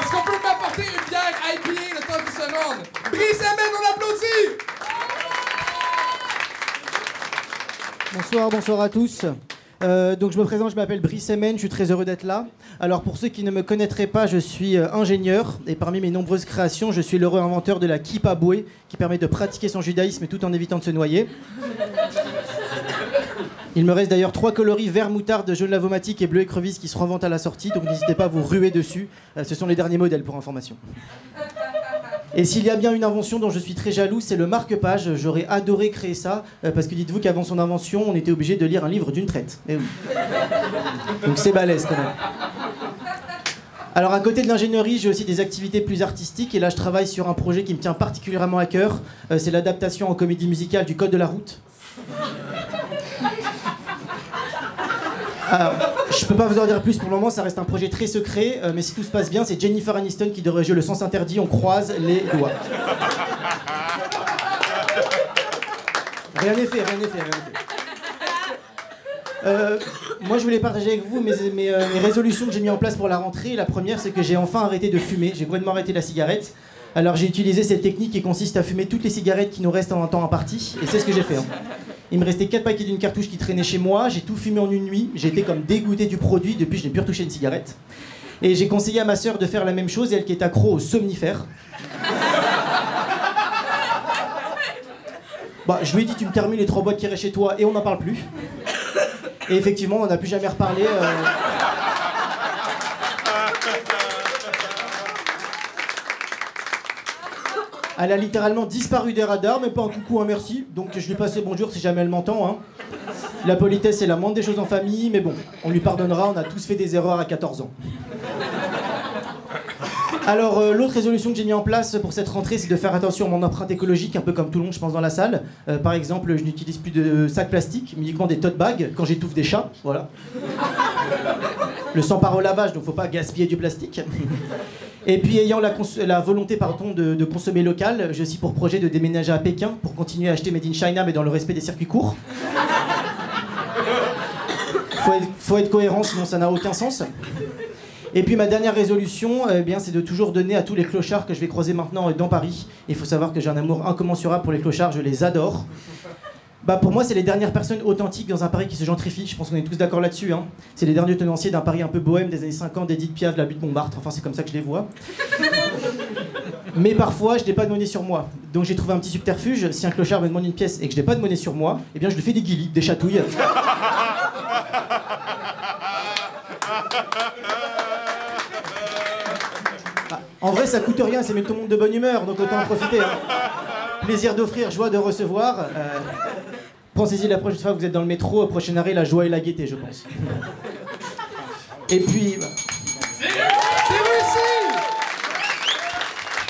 Est-ce qu'on peut m'apporter une bière IPA le temps qu'il se rende? Brice MM, on l'applaudit! Bonsoir, bonsoir à tous. Euh, donc je me présente, je m'appelle Brice Emen, je suis très heureux d'être là. Alors pour ceux qui ne me connaîtraient pas, je suis euh, ingénieur et parmi mes nombreuses créations, je suis l'heureux inventeur de la kippa bouée qui permet de pratiquer son judaïsme tout en évitant de se noyer. Il me reste d'ailleurs trois coloris vert moutarde, jaune lavomatique et bleu écrevisse qui seront en à la sortie, donc n'hésitez pas à vous ruer dessus. Euh, ce sont les derniers modèles pour information. Et s'il y a bien une invention dont je suis très jaloux, c'est le marque-page. J'aurais adoré créer ça, euh, parce que dites-vous qu'avant son invention, on était obligé de lire un livre d'une traite. Eh oui. Donc c'est balèze quand même. Alors à côté de l'ingénierie, j'ai aussi des activités plus artistiques et là je travaille sur un projet qui me tient particulièrement à cœur. Euh, c'est l'adaptation en comédie musicale du Code de la route. Alors, je peux pas vous en dire plus pour le moment, ça reste un projet très secret, euh, mais si tout se passe bien, c'est Jennifer Aniston qui devrait jouer le sens interdit, on croise les doigts. Rien n'est fait, rien n'est fait, rien n'est fait. Euh, moi, je voulais partager avec vous euh, mes résolutions que j'ai mis en place pour la rentrée. La première, c'est que j'ai enfin arrêté de fumer. J'ai complètement arrêté la cigarette. Alors, j'ai utilisé cette technique qui consiste à fumer toutes les cigarettes qui nous restent en temps imparti. Et c'est ce que j'ai fait. hein. Il me restait 4 paquets d'une cartouche qui traînait chez moi. J'ai tout fumé en une nuit. J'ai été comme dégoûté du produit. Depuis, je n'ai plus retouché une cigarette. Et j'ai conseillé à ma sœur de faire la même chose, elle qui est accro aux somnifères. Bah, je lui ai dit, tu me termines les trois boîtes qui restent chez toi et on n'en parle plus. Et effectivement, on n'a plus jamais reparlé. euh. Elle a littéralement disparu des radars, mais pas un coucou, un merci. Donc je lui passe le bonjour si jamais elle m'entend. hein. La politesse, c'est la moindre des choses en famille, mais bon, on lui pardonnera, on a tous fait des erreurs à 14 ans. Alors, euh, l'autre résolution que j'ai mis en place pour cette rentrée, c'est de faire attention à mon empreinte écologique, un peu comme tout le monde, je pense, dans la salle. Euh, par exemple, je n'utilise plus de sacs plastiques, uniquement des tote bags quand j'étouffe des chats. Voilà. Le sang part au lavage, donc faut pas gaspiller du plastique. Et puis, ayant la, la volonté pardon, de, consommer local, j'ai aussi pour projet de déménager à Pékin pour continuer à acheter Made in China, mais dans le respect des circuits courts. Faut être, faut être cohérent, sinon ça n'a aucun sens. Et puis ma dernière résolution, eh bien, c'est de toujours donner à tous les clochards que je vais croiser maintenant euh, dans Paris. Il faut savoir que j'ai un amour incommensurable pour les clochards, je les adore. Bah pour moi, c'est les dernières personnes authentiques dans un Paris qui se gentrifie. Je pense qu'on est tous d'accord là-dessus. hein. C'est les derniers tenanciers d'un Paris un peu bohème des années 50, d'Edith Piaf, de la butte Montmartre. Enfin, c'est comme ça que je les vois. Mais parfois, je n'ai pas de monnaie sur moi. Donc j'ai trouvé un petit subterfuge. Si un clochard me demande une pièce et que je n'ai pas de monnaie sur moi, eh bien, je lui fais des guilis, des chatouilles. En vrai, ça coûte rien, ça met tout le monde de bonne humeur, donc autant en profiter. hein. Plaisir d'offrir, joie de recevoir. Euh, Pensez-y la prochaine fois que vous êtes dans le métro, au prochain arrêt, la joie et la gaieté, je pense. Et puis. bah, C'est réussi!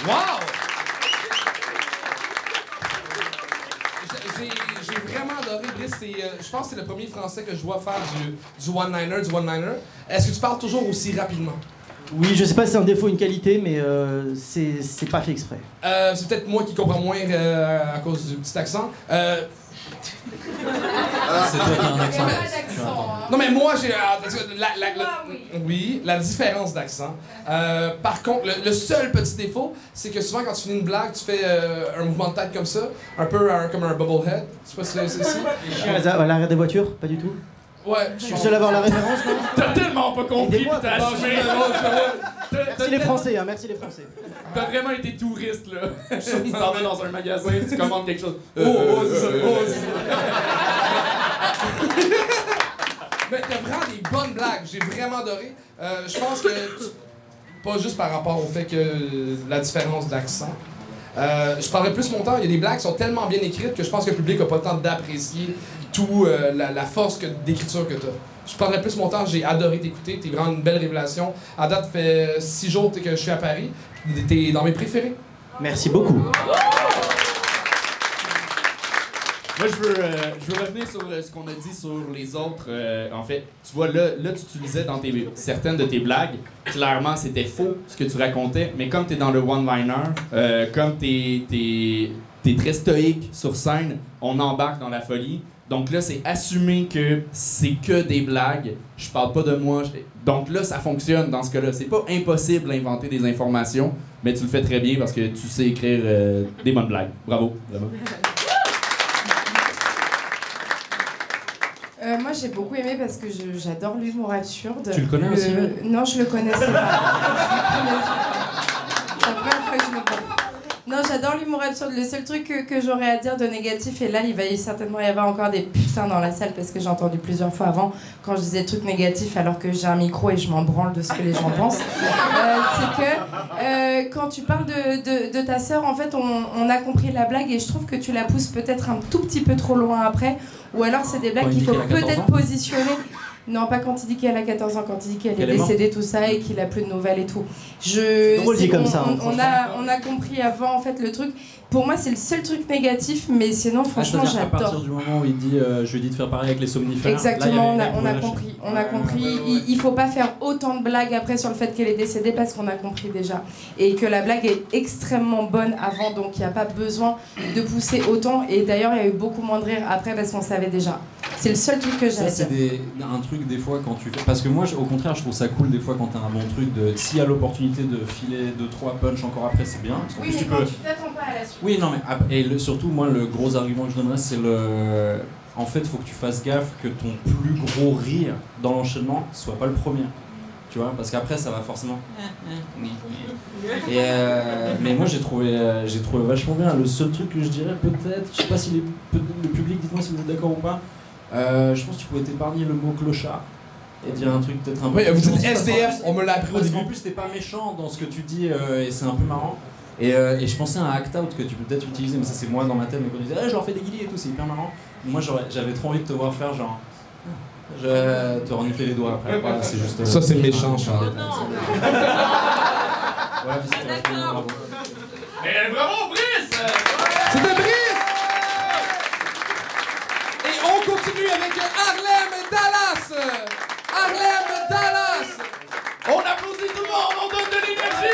Wow! J'ai- vraiment adoré, Brice. Euh, Je pense que c'est le premier français que je vois faire du, one-liner, du one-liner. Est-ce que tu parles toujours aussi rapidement? Oui, je sais pas si c'est un défaut ou une qualité, mais euh, c'est c'est pas fait exprès. Euh, c'est peut-être moi qui comprends moins euh, à cause du petit accent. Euh, C'est toi qui as un accent. Un- Non, mais moi, j'ai. euh, que la, la- la- oui, la différence d'accent. Euh, par contre, le, le seul petit défaut, c'est que souvent, quand tu finis une blague, tu fais euh, un mouvement de tête comme ça, un peu un- comme un bubblehead. Je sais pas si c'est à l'arrière des voitures? Pas du tout Ouais. Je suis le seul à avoir la référence, non T'as tellement pas compris, Aidez-moi, t'as papa. assumé. Merci les Français, hein, merci les Français. T'as vraiment été touriste, là. Tu t'en vas dans un magasin, tu commandes quelque chose. Oh, oh, c'est ça. Oh, c'est ça. Mais t'as vraiment des bonnes blagues. J'ai vraiment adoré. Euh, je pense que, pas juste par rapport au fait que la différence d'accent, euh, je parlerais plus mon temps. Il y a des blagues qui sont tellement bien écrites que je pense que le public n'a pas le temps d'apprécier tout euh, la, la force que- d'écriture que t'as. Je prendrais plus mon temps. J'ai adoré t'écouter. T'es vraiment une belle révélation. À date, ça fait six jours que je suis à Paris. T'es dans mes préférés. Merci beaucoup. Moi, je veux, euh, je veux revenir sur euh, ce qu'on a dit sur les autres. euh, en fait, tu vois, là, là tu utilisais dans tes, certaines de tes blagues, clairement, c'était faux ce que tu racontais, mais comme tu es dans le one-liner, euh, comme tu es, très stoïque sur scène, on embarque dans la folie. Donc là, c'est assumer que c'est que des blagues. Je parle pas de moi. Donc là, ça fonctionne dans ce cas-là. C'est pas impossible d'inventer des informations, mais tu le fais très bien parce que tu sais écrire euh, des bonnes blagues. Bravo, vraiment. Euh, moi, j'ai beaucoup aimé parce que j'adore l'humour absurde. Tu le connais aussi, Non, je le connaissais pas. Je le connaissais pas. C'est la première fois que je le vois. Non, j'adore l'humour absurde. Le seul truc que, que j'aurais à dire de négatif, et là, il va y certainement y avoir encore des putains dans la salle parce que j'ai entendu plusieurs fois avant quand je disais des trucs négatifs alors que j'ai un micro et je m'en branle de ce que les gens pensent. Euh, c'est que euh, quand tu parles de, de, de ta sœur, en fait, on, on a compris la blague et je trouve que tu la pousses peut-être un tout petit peu trop loin après. Ou alors, c'est des blagues qu'il faut qu'elle a 14 peut-être positionner. Non, pas quand il dit qu'elle a 14 ans, quand il dit qu'elle est décédée, tout ça, et qu'il a plus de nouvelles et tout. Je, drôle dit comme on- ça, hein, on- a, on a compris avant, en fait, le truc. Pour moi, c'est le seul truc négatif, mais sinon, Ah, franchement, c'est-à-dire à partir j'adore. du moment où il dit euh, je lui ai dit de faire pareil avec les somnifères. Exactement, on a, on compris. On a Ouais, compris. ouais, ouais, Il, il faut pas faire autant de blagues après sur le fait qu'elle est décédée parce qu'on a compris déjà. Et que la blague est extrêmement bonne avant, donc il n'y a pas besoin de pousser autant. Et d'ailleurs, il y a eu beaucoup moins de rire après parce qu'on savait déjà. C'est le seul truc que j'ai Ça, à c'est dire. des- un truc des fois quand tu fais. Parce que moi, au contraire, je trouve ça cool des fois quand t'as un bon truc de. S'il y a l'opportunité de filer 2-3 punch encore après, c'est bien. Parce Oui, plus, mais tu quand peux. tu t'attends pas à la suite. Oui, non, mais. Et le- surtout, moi, le gros argument que je donnerais, c'est le. En fait, faut que tu fasses gaffe que ton plus gros rire dans l'enchaînement soit pas le premier. Tu vois Parce qu'après, ça va forcément. Et euh, mais moi, j'ai trouvé, euh, j'ai trouvé vachement bien. Le seul truc que je dirais, peut-être, je sais pas si les- le public, dites-moi si vous êtes d'accord ou pas. Euh, je pense que tu pouvais t'épargner le mot clochard et dire un truc peut-être un peu. Oui, vous êtes SDF, on me l'a appris au parce début. qu'en plus, t'es pas méchant dans ce que tu dis euh, et c'est un peu marrant. Et, euh, et je pensais à un act out que tu peux peut-être utiliser, mais ça c'est moi dans ma tête, mais quand tu disais Eh, je leur fais des guillis et tout, c'est hyper marrant. Moi j'avais trop envie de te voir faire genre. Je te renifler les doigts après. Voilà, c'est juste. Ça, c'est méchant, Charles. détail, c'est- Ouais, mais c'était vachement bien, bravo. Bravo, Brice! C'était continue avec Harlem Dallas! Harlem Dallas! On applaudit tout le monde, on donne de l'énergie!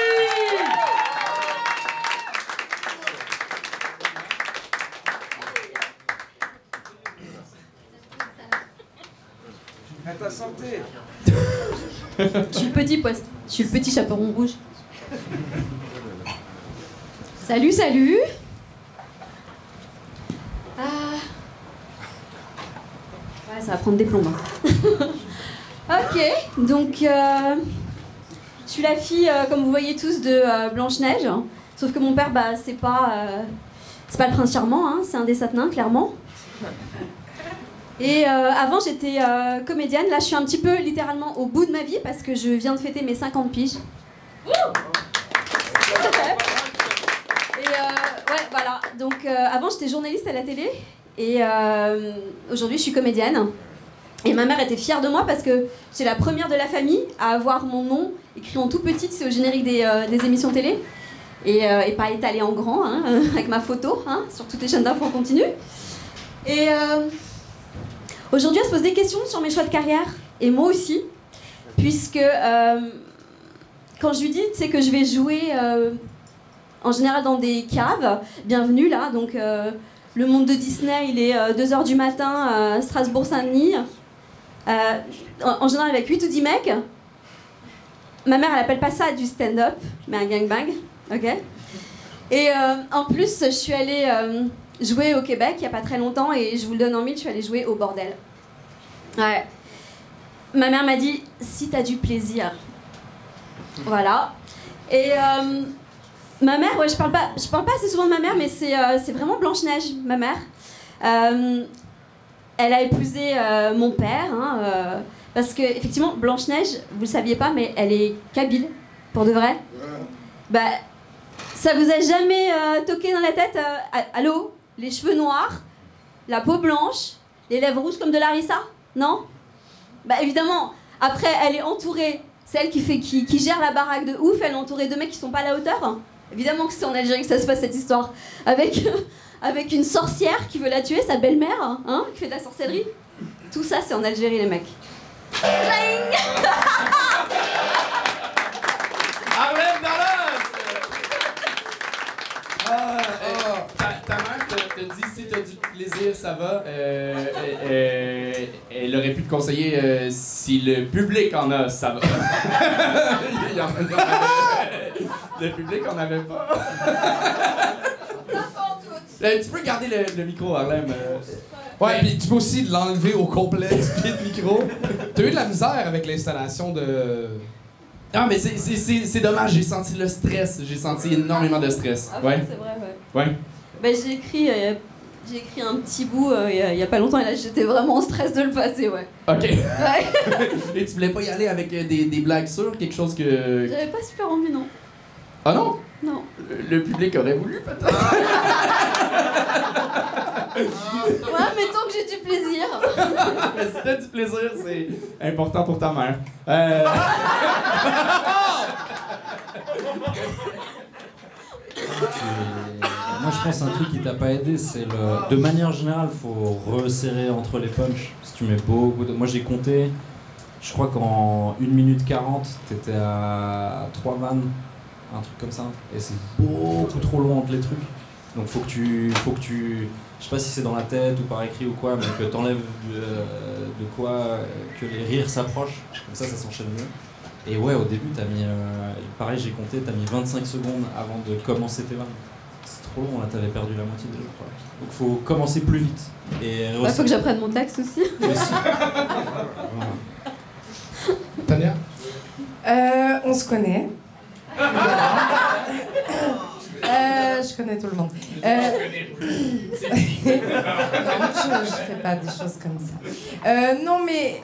À ta santé. Je suis le petit poisson. Je suis le petit chaperon rouge. Salut, salut. Ah. Ouais, ça va prendre des plombs. hein. ok, donc euh, je suis la fille, euh, comme vous voyez tous, de euh, Blanche-Neige. Sauf que mon père, bah, c'est pas, c'est pas le prince charmant, hein, c'est un des satin, clairement. Et avant, j'étais comédienne. Là, je suis un petit peu littéralement au bout de ma vie parce que je viens de fêter mes 50 piges. Et ouais, voilà. Donc avant, j'étais journaliste à la télé et euh, aujourd'hui, je suis comédienne. Et ma mère était fière de moi parce que j'étais la première de la famille à avoir mon nom écrit en tout petit, c'est au générique des, euh, émissions télé. Et, euh, et pas étalé en grand, hein, avec ma photo, hein, sur toutes les chaînes d'infos en continu. Et aujourd'hui, elle se pose des questions sur mes choix de carrière. Et moi aussi, puisque quand je lui dis que je vais jouer en général dans des caves, bienvenue là, donc le monde de Disney, il est 2h du matin à Strasbourg-Saint-Denis, Euh, en, général avec 8 ou 10 mecs. Ma mère, elle appelle pas ça du stand-up, mais un gangbang, ok? Et euh, en plus, je suis allée euh, jouer au Québec il y a pas très longtemps, et je vous le donne en mille, je suis allée jouer au bordel. Ouais. Ma mère m'a dit, si t'as du plaisir, voilà. Et euh, ma mère, ouais, je parle pas, je parle pas assez souvent de ma mère, mais c'est euh, vraiment Blanche Neige, ma mère. Euh, elle a épousé euh, mon père, hein, parce que effectivement Blanche Neige, vous le saviez pas, mais elle est kabyle, pour de vrai. Bah, ça vous a jamais toqué dans la tête Allô, les cheveux noirs, la peau blanche, les lèvres rouges comme de Larissa? Non? Bah évidemment. Après, elle est entourée, celle qui fait qui, qui gère la baraque de ouf, elle est entourée de mecs qui sont pas à la hauteur. Évidemment que c'est en Algérie que ça se passe cette histoire. Avec, une sorcière qui veut la tuer, sa belle-mère, hein, qui fait de la sorcellerie. Tout ça, c'est en Algérie, les mecs. Harlem Dallas! Ah, euh, ta, ta mère te, dit si t'as du plaisir, ça va. Euh, euh, euh, elle aurait pu te conseiller euh, si le public en a, ça va. Il y en avait- le public en avait pas. Euh, tu peux garder le, le micro, Harlem. euh. Ouais, puis tu peux aussi l'enlever au complet du pied de micro. T'as eu de la misère avec l'installation de. Ah, mais c'est- c'est c'est- c'est dommage, j'ai senti le stress. J'ai senti énormément de stress. Ah, Ouais. C'est vrai, ouais. Ouais. Ben, j'ai écrit, euh, j'ai écrit un petit bout euh, il y a- il y, a pas longtemps et là j'étais vraiment en stress de le passer, ouais. Ok. Ouais. Et tu voulais pas y aller avec euh, des, des blagues sûres, quelque chose que. J'avais pas super envie, non. Ah non? Non. Le, le public aurait voulu, peut-être. Ouais, mais tant que j'ai du plaisir. si t'as du plaisir, c'est important pour ta mère. Euh... Moi, je pense un truc qui t'a pas aidé, c'est le. De manière générale, faut resserrer entre les punchs. Si tu mets beaucoup. Moi, j'ai compté. Je crois qu'en 1 minute 40, t'étais à 3 vannes, un truc comme ça. Et c'est beaucoup trop long entre les trucs. Donc, faut que tu. Faut que tu je sais pas si c'est dans la tête ou par écrit ou quoi, mais que t'enlèves de, de quoi que les rires s'approchent. Comme ça, ça s'enchaîne mieux. Et ouais, au début, t'as mis. euh, pareil, j'ai compté, t'as mis 25 secondes avant de commencer tes vannes. Trop long, là, t'avais perdu la moitié déjà. quoi. Donc faut commencer plus vite. Et Bah, faut que j'apprenne mon texte aussi. Tania? Euh, on se connaît. Euh, je connais tout le monde. Euh, non, je, je fais pas des choses comme ça. Euh, non, mais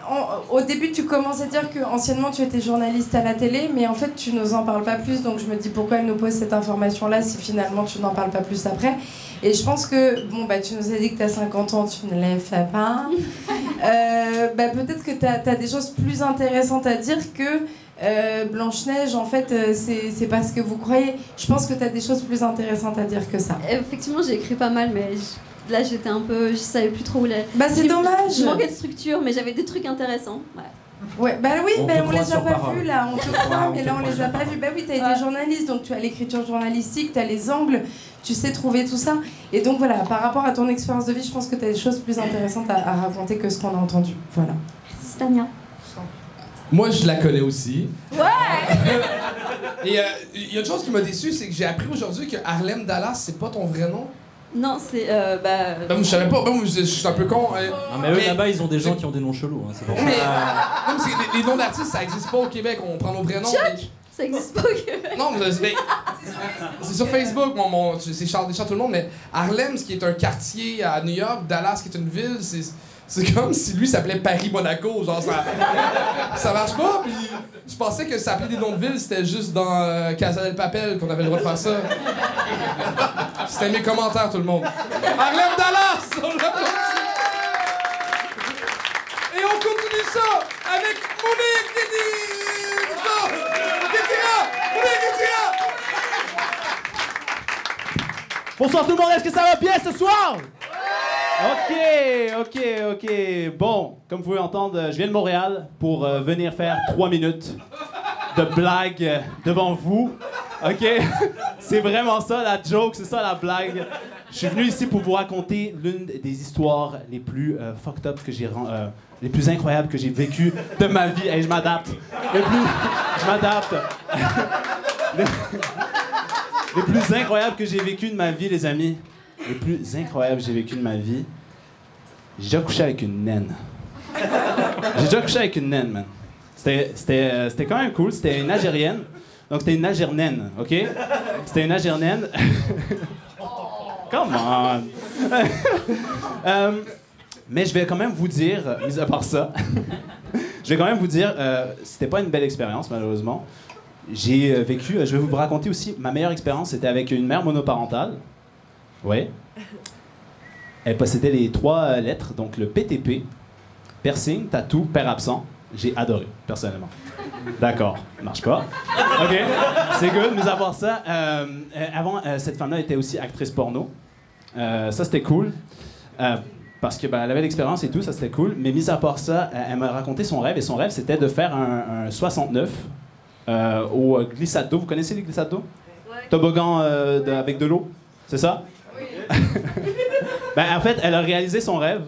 au début, tu commences à dire que anciennement tu étais journaliste à la télé, mais en fait, tu nous en parles pas plus. Donc, je me dis pourquoi elle nous pose cette information-là si finalement tu n'en parles pas plus après? Et je pense que, bon, bah, tu nous as dit que tu as 50 ans, tu ne les fais pas. Euh, bah, peut-être que tu as, des choses plus intéressantes à dire que. Euh, Blanche-Neige, en fait, euh, c'est c'est pas ce que vous croyez. Je pense que tu as des choses plus intéressantes à dire que ça. Effectivement, j'ai écrit pas mal, mais je- là j'étais un peu. Je savais plus trop où aller. Bah, c'est dommage. Je manquais de structure, mais j'avais des trucs intéressants. Ouais. Ouais, bah oui, On bah, on les a pas parole. vus là, on te Ouais, croit, on mais te là on les a pas vus. Bah oui, t'as été journaliste, donc tu as l'écriture journalistique, t'as les angles, tu sais trouver tout ça. Et donc voilà, par rapport à ton expérience de vie, je pense que t'as des choses plus intéressantes à, à raconter que ce qu'on a entendu. Voilà. Merci Tania. Moi, je la connais aussi. Ouais Et euh, il y a une chose qui m'a déçu, c'est que j'ai appris aujourd'hui que Harlem Dallas, c'est pas ton vrai nom. Non, c'est. Euh, bah. Ben, je savais pas. Ben, moi, je, je suis un peu con. hein. Non, mais eux là-bas, ils ont des gens qui ont des noms chelous. hein, c'est pour ça. Mais, non, mais c'est- les, les noms d'artistes, ça existe pas au Québec. On prend nos vrais noms. Chuck mais- Ça existe pas au Québec. Non, mais c'est- mais- c'est sur Facebook, mon, mon- c'est Charles Deschamps, tout le monde, mais Harlem, ce qui est un quartier à New York, Dallas, qui est une ville, c'est, c'est comme si lui s'appelait Paris-Monaco, genre ça, ça marche pas, puis je pensais que s'appeler des noms de villes, c'était juste dans euh, Casa del Papel qu'on avait le droit de faire ça. C'était mes commentaires, tout le monde. Harlem Dallas! On. Et on continue ça avec Monique! Monique Kétira! Bonsoir tout le monde, est-ce que ça va bien ce soir? Ok, ok, ok. Bon, comme vous pouvez entendre, je viens de Montréal pour euh, venir faire trois minutes de blague euh, devant vous. Ok? C'est vraiment ça la joke, c'est ça la blague. Je suis venu ici pour vous raconter l'une des histoires les plus euh, fucked up que j'ai les plus incroyables que j'ai vécues de ma vie. Et je m'adapte. Les plus, je m'adapte. les plus incroyables que j'ai vécu de ma vie, les amis. Les plus incroyables que j'ai vécu de ma vie. J'ai déjà couché avec une naine. J'ai déjà couché avec une naine, man. C'était, euh, quand même cool. C'était une Algérienne. Donc, c'était une Algérienne, OK? C'était une Algérienne. Come on! Euh, mais je vais quand même vous dire, mis à part ça, je vais quand même vous dire, euh, c'était pas une belle expérience, malheureusement. J'ai euh, vécu, je vais vous raconter aussi, ma meilleure expérience, c'était avec une mère monoparentale. Oui. Elle possédait les trois euh, lettres, donc le PTP, piercing, tatou, père absent. J'ai adoré, personnellement. D'accord, marche pas. Ok, c'est good. Mais à part ça, euh, avant, euh, cette femme-là était aussi actrice porno. Euh, ça, c'était cool. Parce que ben, elle avait l'expérience et tout, ça c'était cool. Mais mis à part ça, elle m'a raconté son rêve et son rêve c'était de faire un, un 69 euh, au glissade d'eau. Vous connaissez les glissades d'eau? Toboggan de- avec de l'eau, c'est ça? ben, en fait, elle a réalisé son rêve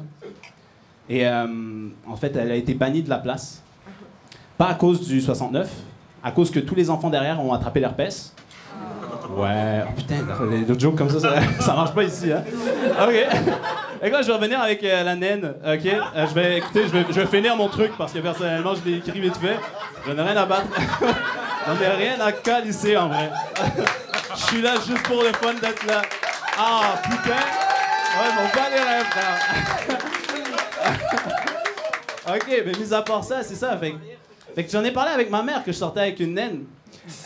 et euh, en fait, elle a été bannie de la place. Pas à cause du 69, à cause que tous les enfants derrière ont attrapé l'herpès. Ouais, oh putain, les jokes comme ça, ça, ça marche pas ici, hein. Ok. Et là, je vais revenir avec euh, la naine, ok? Euh, je vais, écoutez, je vais, je vais finir mon truc parce que personnellement, je l'ai écrit vite fait. Je n'ai rien à battre. On n'a rien à calisser en vrai. Je suis là juste pour le fun d'être là. Ah putain! Ouais, mon pas les rêves, frère. ok, mais mis à part ça, c'est ça. Fait, fait que j'en ai parlé avec ma mère que je sortais avec une naine.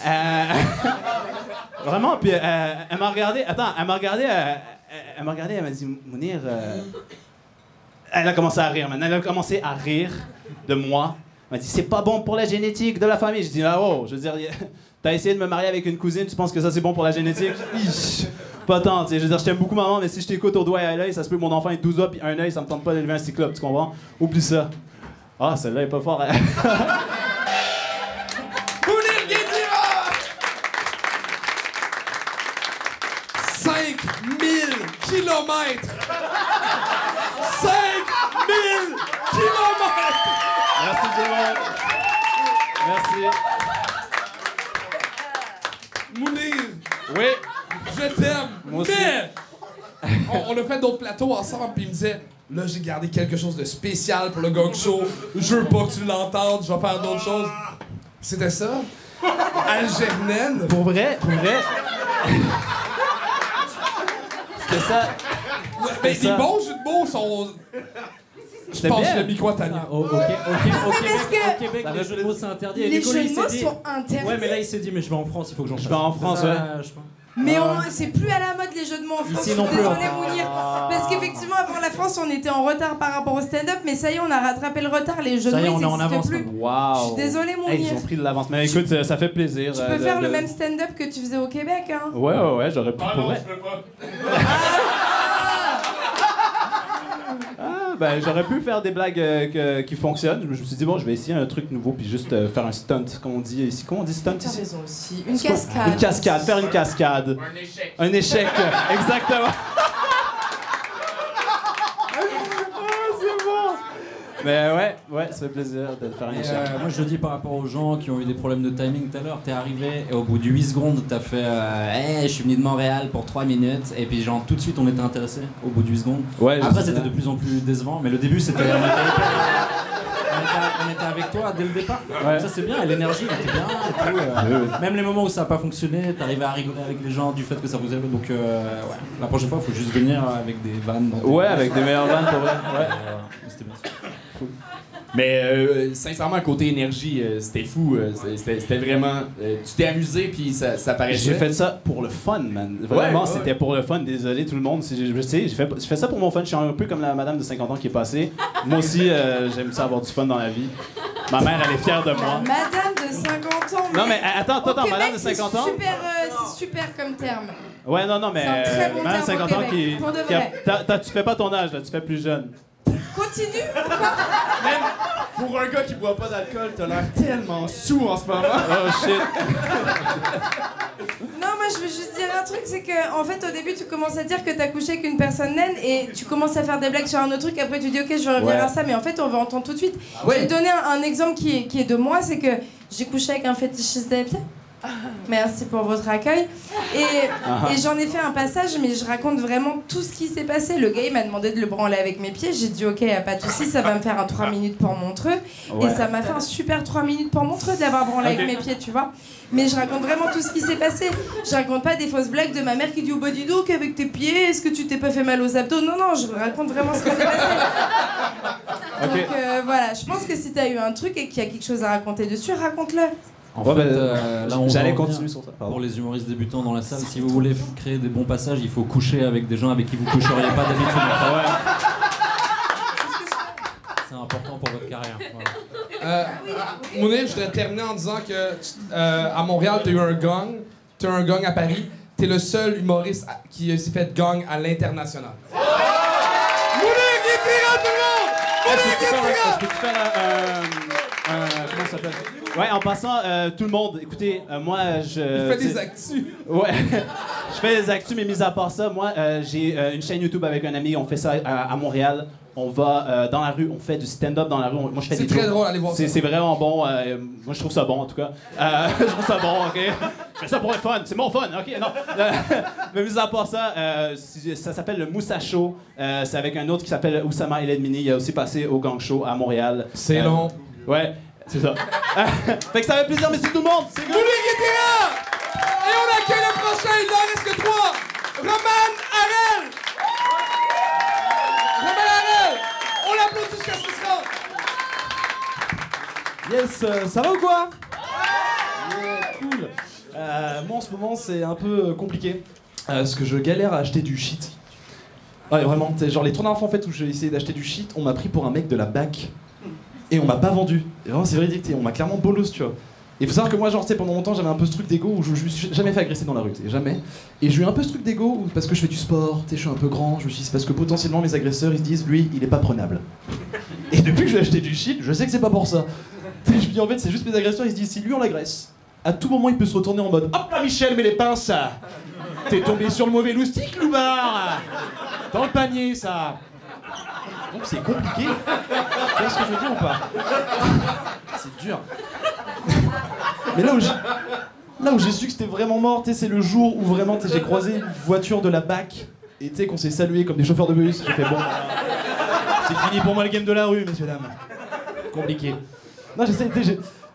Euh, Vraiment, puis euh, elle m'a regardé. Attends, elle m'a regardé. euh, elle, m'a regardé, elle m'a dit Mounir. Elle a commencé à rire, man. Elle a commencé à rire de moi. Elle m'a dit C'est pas bon pour la génétique de la famille. Je dis Ah, oh, je veux dire, t'as essayé de me marier avec une cousine, tu penses que ça c'est bon pour la génétique? Pas tant, tu sais. Je veux dire, je t'aime beaucoup, maman, mais si je t'écoute au doigt et à l'œil, ça se peut que mon enfant ait 12 ans puis un œil, ça me tente pas d'élever un cyclope, tu comprends? Oublie ça. Ah, celle-là est pas fort. hein. Mounir Guédira! 5000 kilomètres! Je t'aime! Moi aussi. Mais! On, on a fait d'autres plateaux ensemble, puis il me disait Là, j'ai gardé quelque chose de spécial pour le Gong Show. Je veux pas que tu l'entendes, je vais faire d'autres choses. C'était ça? Algernaine? Pour vrai, pour vrai. C'était ça. Mais les bons jeux de mots sont. Je passe bien. le micro à Tania. Au, au, Qué- au parce Québec, que- au Québec, les jeux de mots c'est interdit. Et Les jeux il de mots dit- sont interdits. Ouais, mais là il s'est dit, mais je vais en France, il faut que j'en fasse. Je vais en France, ouais. Je. Mais Ah. on- c'est plus à la mode les jeux de mots en France. Ici je suis non plus. désolée, Mounir. Parce qu'effectivement, avant la France, on était en retard par rapport au stand-up, mais ça y est, on a rattrapé le retard. Les jeux Ça de y est, mots, on ils est en n'existent avance. plus. Waouh. Je suis désolée, mon Hey, Ils ont pris de l'avance. Mais écoute, ça, fait plaisir. Tu euh, peux de- faire le même stand-up que tu faisais au Québec, hein. Ouais, ouais, ouais, j'aurais pu. pour vrai. Ah, ben, j'aurais pu faire des blagues euh, que- qui fonctionnent. Je me suis dit, bon, je vais essayer un truc nouveau, puis juste euh, faire un stunt, comme on dit ici. Comment on dit stunt T'as ici raison aussi. Une cascade. Une cascade, faire une cascade. Un échec. Un échec, exactement. Mais ouais, ouais, ça fait plaisir de faire un Et, échec. euh, moi je le dis par rapport aux gens qui ont eu des problèmes de timing tout à l'heure, t'es arrivé et au bout de 8 secondes t'as fait euh, Hey, je suis venu de Montréal pour 3 minutes et puis genre tout de suite on était intéressé au bout de 8 secondes. Ouais, Après c'était de plus en plus décevant mais le début c'était on était, avec toi dès le départ. Ouais. Ça c'est bien l'énergie était bien et tout. euh, Oui, oui. Même les moments où ça n'a pas fonctionné, t'arrivais à rigoler avec les gens du fait que ça vous aide donc euh, ouais. La prochaine fois faut juste venir avec des vannes. dans Ouais, avec des meilleures vannes pour vrai. Ouais. Euh, C'était bien. Mais euh, sincèrement, côté énergie, euh, c'était fou. euh, c'était- c'était vraiment. euh, tu t'es amusé, puis ça, ça paraissait. J'ai fait ça pour le fun, man. Vraiment, Ouais, ouais. c'était pour le fun. Désolé tout le monde. J'ai- Je sais, j'ai fait, j'ai fait ça pour mon fun. Je suis un peu comme la madame de 50 ans qui est passée. Moi aussi, euh, j'aime ça avoir du fun dans la vie. Ma mère, elle est fière de moi. Madame de 50 ans. Non, mais attends, attends, madame de 50 ans? C'est super, euh, c'est super comme terme. Ouais, non, non, mais C'est un très euh, bon madame de terme au 50 ans qui. Qui a- vrai. t'as- t'as- tu fais pas ton âge, là, tu fais plus jeune. Continue. Pour un gars qui boit pas d'alcool, t'as l'air tellement sous en ce moment. Oh shit. Non, moi je veux juste dire un truc, c'est que en fait au début tu commences à dire que t'as couché avec une personne naine et tu commences à faire des blagues sur un autre truc, après tu dis ok je vais revenir Ouais. à ça, mais en fait on va entendre tout de suite. ouais. Je vais te donner un, un exemple qui est, qui est de moi, c'est que j'ai couché avec un fétichiste des pieds. Merci pour votre accueil. Et, Ah. et j'en ai fait un passage, mais je raconte vraiment tout ce qui s'est passé. Le gars, il m'a demandé de le branler avec mes pieds. J'ai dit, ok, y a pas de souci, ça va me faire un 3 minutes pour Montreux. Ouais. Et ça m'a fait un super 3 minutes pour Montreux d'avoir branlé avec mes pieds, tu vois. Mais je raconte vraiment tout ce qui s'est passé. Je raconte pas des fausses blagues de ma mère qui dit, oh bah dis donc, avec tes pieds, est-ce que tu t'es pas fait mal aux abdos? Non, non, je raconte vraiment ce qui s'est passé. Donc euh, voilà, je pense que si t'as eu un truc et qu'il y a quelque chose à raconter dessus, raconte-le. En Ouais, fait, bah, euh, là, on j'allais continuer sur ça, pardon. Pour les humoristes débutants dans la salle, si vous voulez créer des bons passages, il faut coucher avec des gens avec qui vous coucheriez pas d'habitude. Enfin, C'est important pour votre carrière. voilà. Euh, Mounir, je voudrais terminer en disant que euh, à Montréal, t'as eu un gang, t'as eu un gang à Paris. T'es le seul humoriste à- qui s'est fait gang à l'international. Mounir Guédira, tout le monde! Est-ce Mounir que tu peux s'appelle Ouais, en passant, euh, tout le monde, écoutez, euh, moi, je. Il fait tu des actus. Ouais, je fais des actus, mais mis à part ça, moi, euh, j'ai une chaîne YouTube avec un ami, on fait ça à, à Montréal. On va dans la rue, on fait du stand-up dans la rue. On- moi, je fais C'est très drôle, allez voir C'est ça. c'est vraiment bon. moi, je trouve ça bon, en tout cas. Je trouve ça bon, OK? Je fais ça pour le fun. C'est mon fun, OK? Non. Mais mis à part ça, ça s'appelle le Moussa Show. C'est avec un autre qui s'appelle Oussama El Edmini. Il a aussi passé au Gang Show à Montréal. C'est long. Ouais. C'est ça. fait que ça fait plaisir, mais c'est tout le monde. C'est Vous l'écoutez là Et on accueille le prochain, il n'en reste que trois. Roman Harel. Roman Harel. On l'applaudit jusqu'à ce qu'il se rende. Yes, euh, ça va ou quoi? Yeah, Cool. Euh, moi en ce moment c'est un peu euh, compliqué euh, parce que je galère à acheter du shit. Ouais vraiment, genre les tournées enfants en fait où j'ai essayé d'acheter du shit, on m'a pris pour un mec de la BAC et on m'a pas vendu. Et vraiment c'est véridique, on m'a clairement bolos tu vois. Il faut savoir que moi genre t'sais, pendant longtemps j'avais un peu ce truc d'ego où je, me suis jamais fait agresser dans la rue, jamais. Et j'ai eu un peu ce truc d'ego parce que je fais du sport, t'sais, je suis un peu grand, je me suis dit parce que potentiellement mes agresseurs ils se disent lui il est pas prenable. Et depuis que je vais acheter du shit, je sais que c'est pas pour ça. T'sais, Je me dis en fait c'est juste mes agresseurs ils se disent si lui on l'agresse, à tout moment il peut se retourner en mode hop là Michel mets les pinces T'es tombé sur le mauvais loustic loupard Dans le panier ça Donc c'est compliqué. Tu vois ce que je veux dire ou pas C'est dur. Mais là où j'ai là où j'ai su que c'était vraiment mort, c'est le jour où vraiment j'ai croisé une voiture de la BAC et tu sais qu'on s'est salué comme des chauffeurs de bus. J'ai fait bon. C'est fini pour moi le game de la rue, messieurs dames. Compliqué. Non,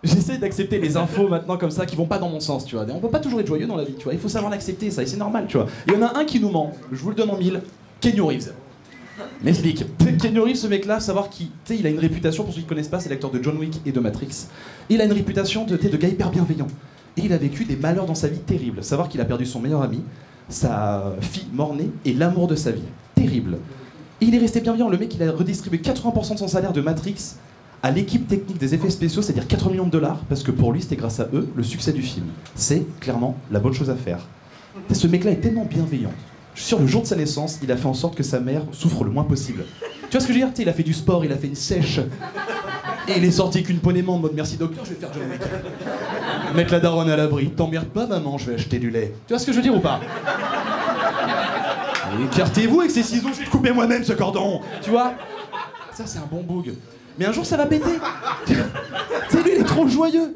j'essaie d'accepter les infos maintenant comme ça qui vont pas dans mon sens, tu vois. On peut pas toujours être joyeux dans la vie, tu vois. Il faut savoir l'accepter, ça, et c'est normal, tu vois. Il y en a un qui nous ment, je vous le donne en mille, Kenny Reeves. M'explique. Kenny Reeves, ce mec-là, savoir qui, tu il a une réputation, pour ceux qui connaissent pas, c'est l'acteur de John Wick et de Matrix. Il a une réputation de, de gars hyper bienveillant. Et il a vécu des malheurs dans sa vie terribles. Savoir qu'il a perdu son meilleur ami, sa fille mort-née et l'amour de sa vie. Terrible. Et il est resté bienveillant. Le mec, il a redistribué 80% de son salaire de Matrix à l'équipe technique des effets spéciaux, c'est-à-dire 80 millions de dollars, parce que pour lui, c'était grâce à eux le succès du film. C'est clairement la bonne chose à faire. Ce mec-là est tellement bienveillant. Sûr, le jour de sa naissance, il a fait en sorte que sa mère souffre le moins possible. Tu vois ce que je veux dire? Il a fait du sport, il a fait une sèche. Et il est sorti qu'une main en mode merci docteur, je vais faire John Wick. Mettre la daronne à l'abri. T'emmerdes pas, maman, je vais acheter du lait. Tu vois ce que je veux dire ou pas? Écartez-vous avec ces ciseaux, je vais te couper moi-même ce cordon. Tu vois? Ça, c'est un bon boug. Mais un jour, ça va péter. tu sais, lui, il est trop joyeux.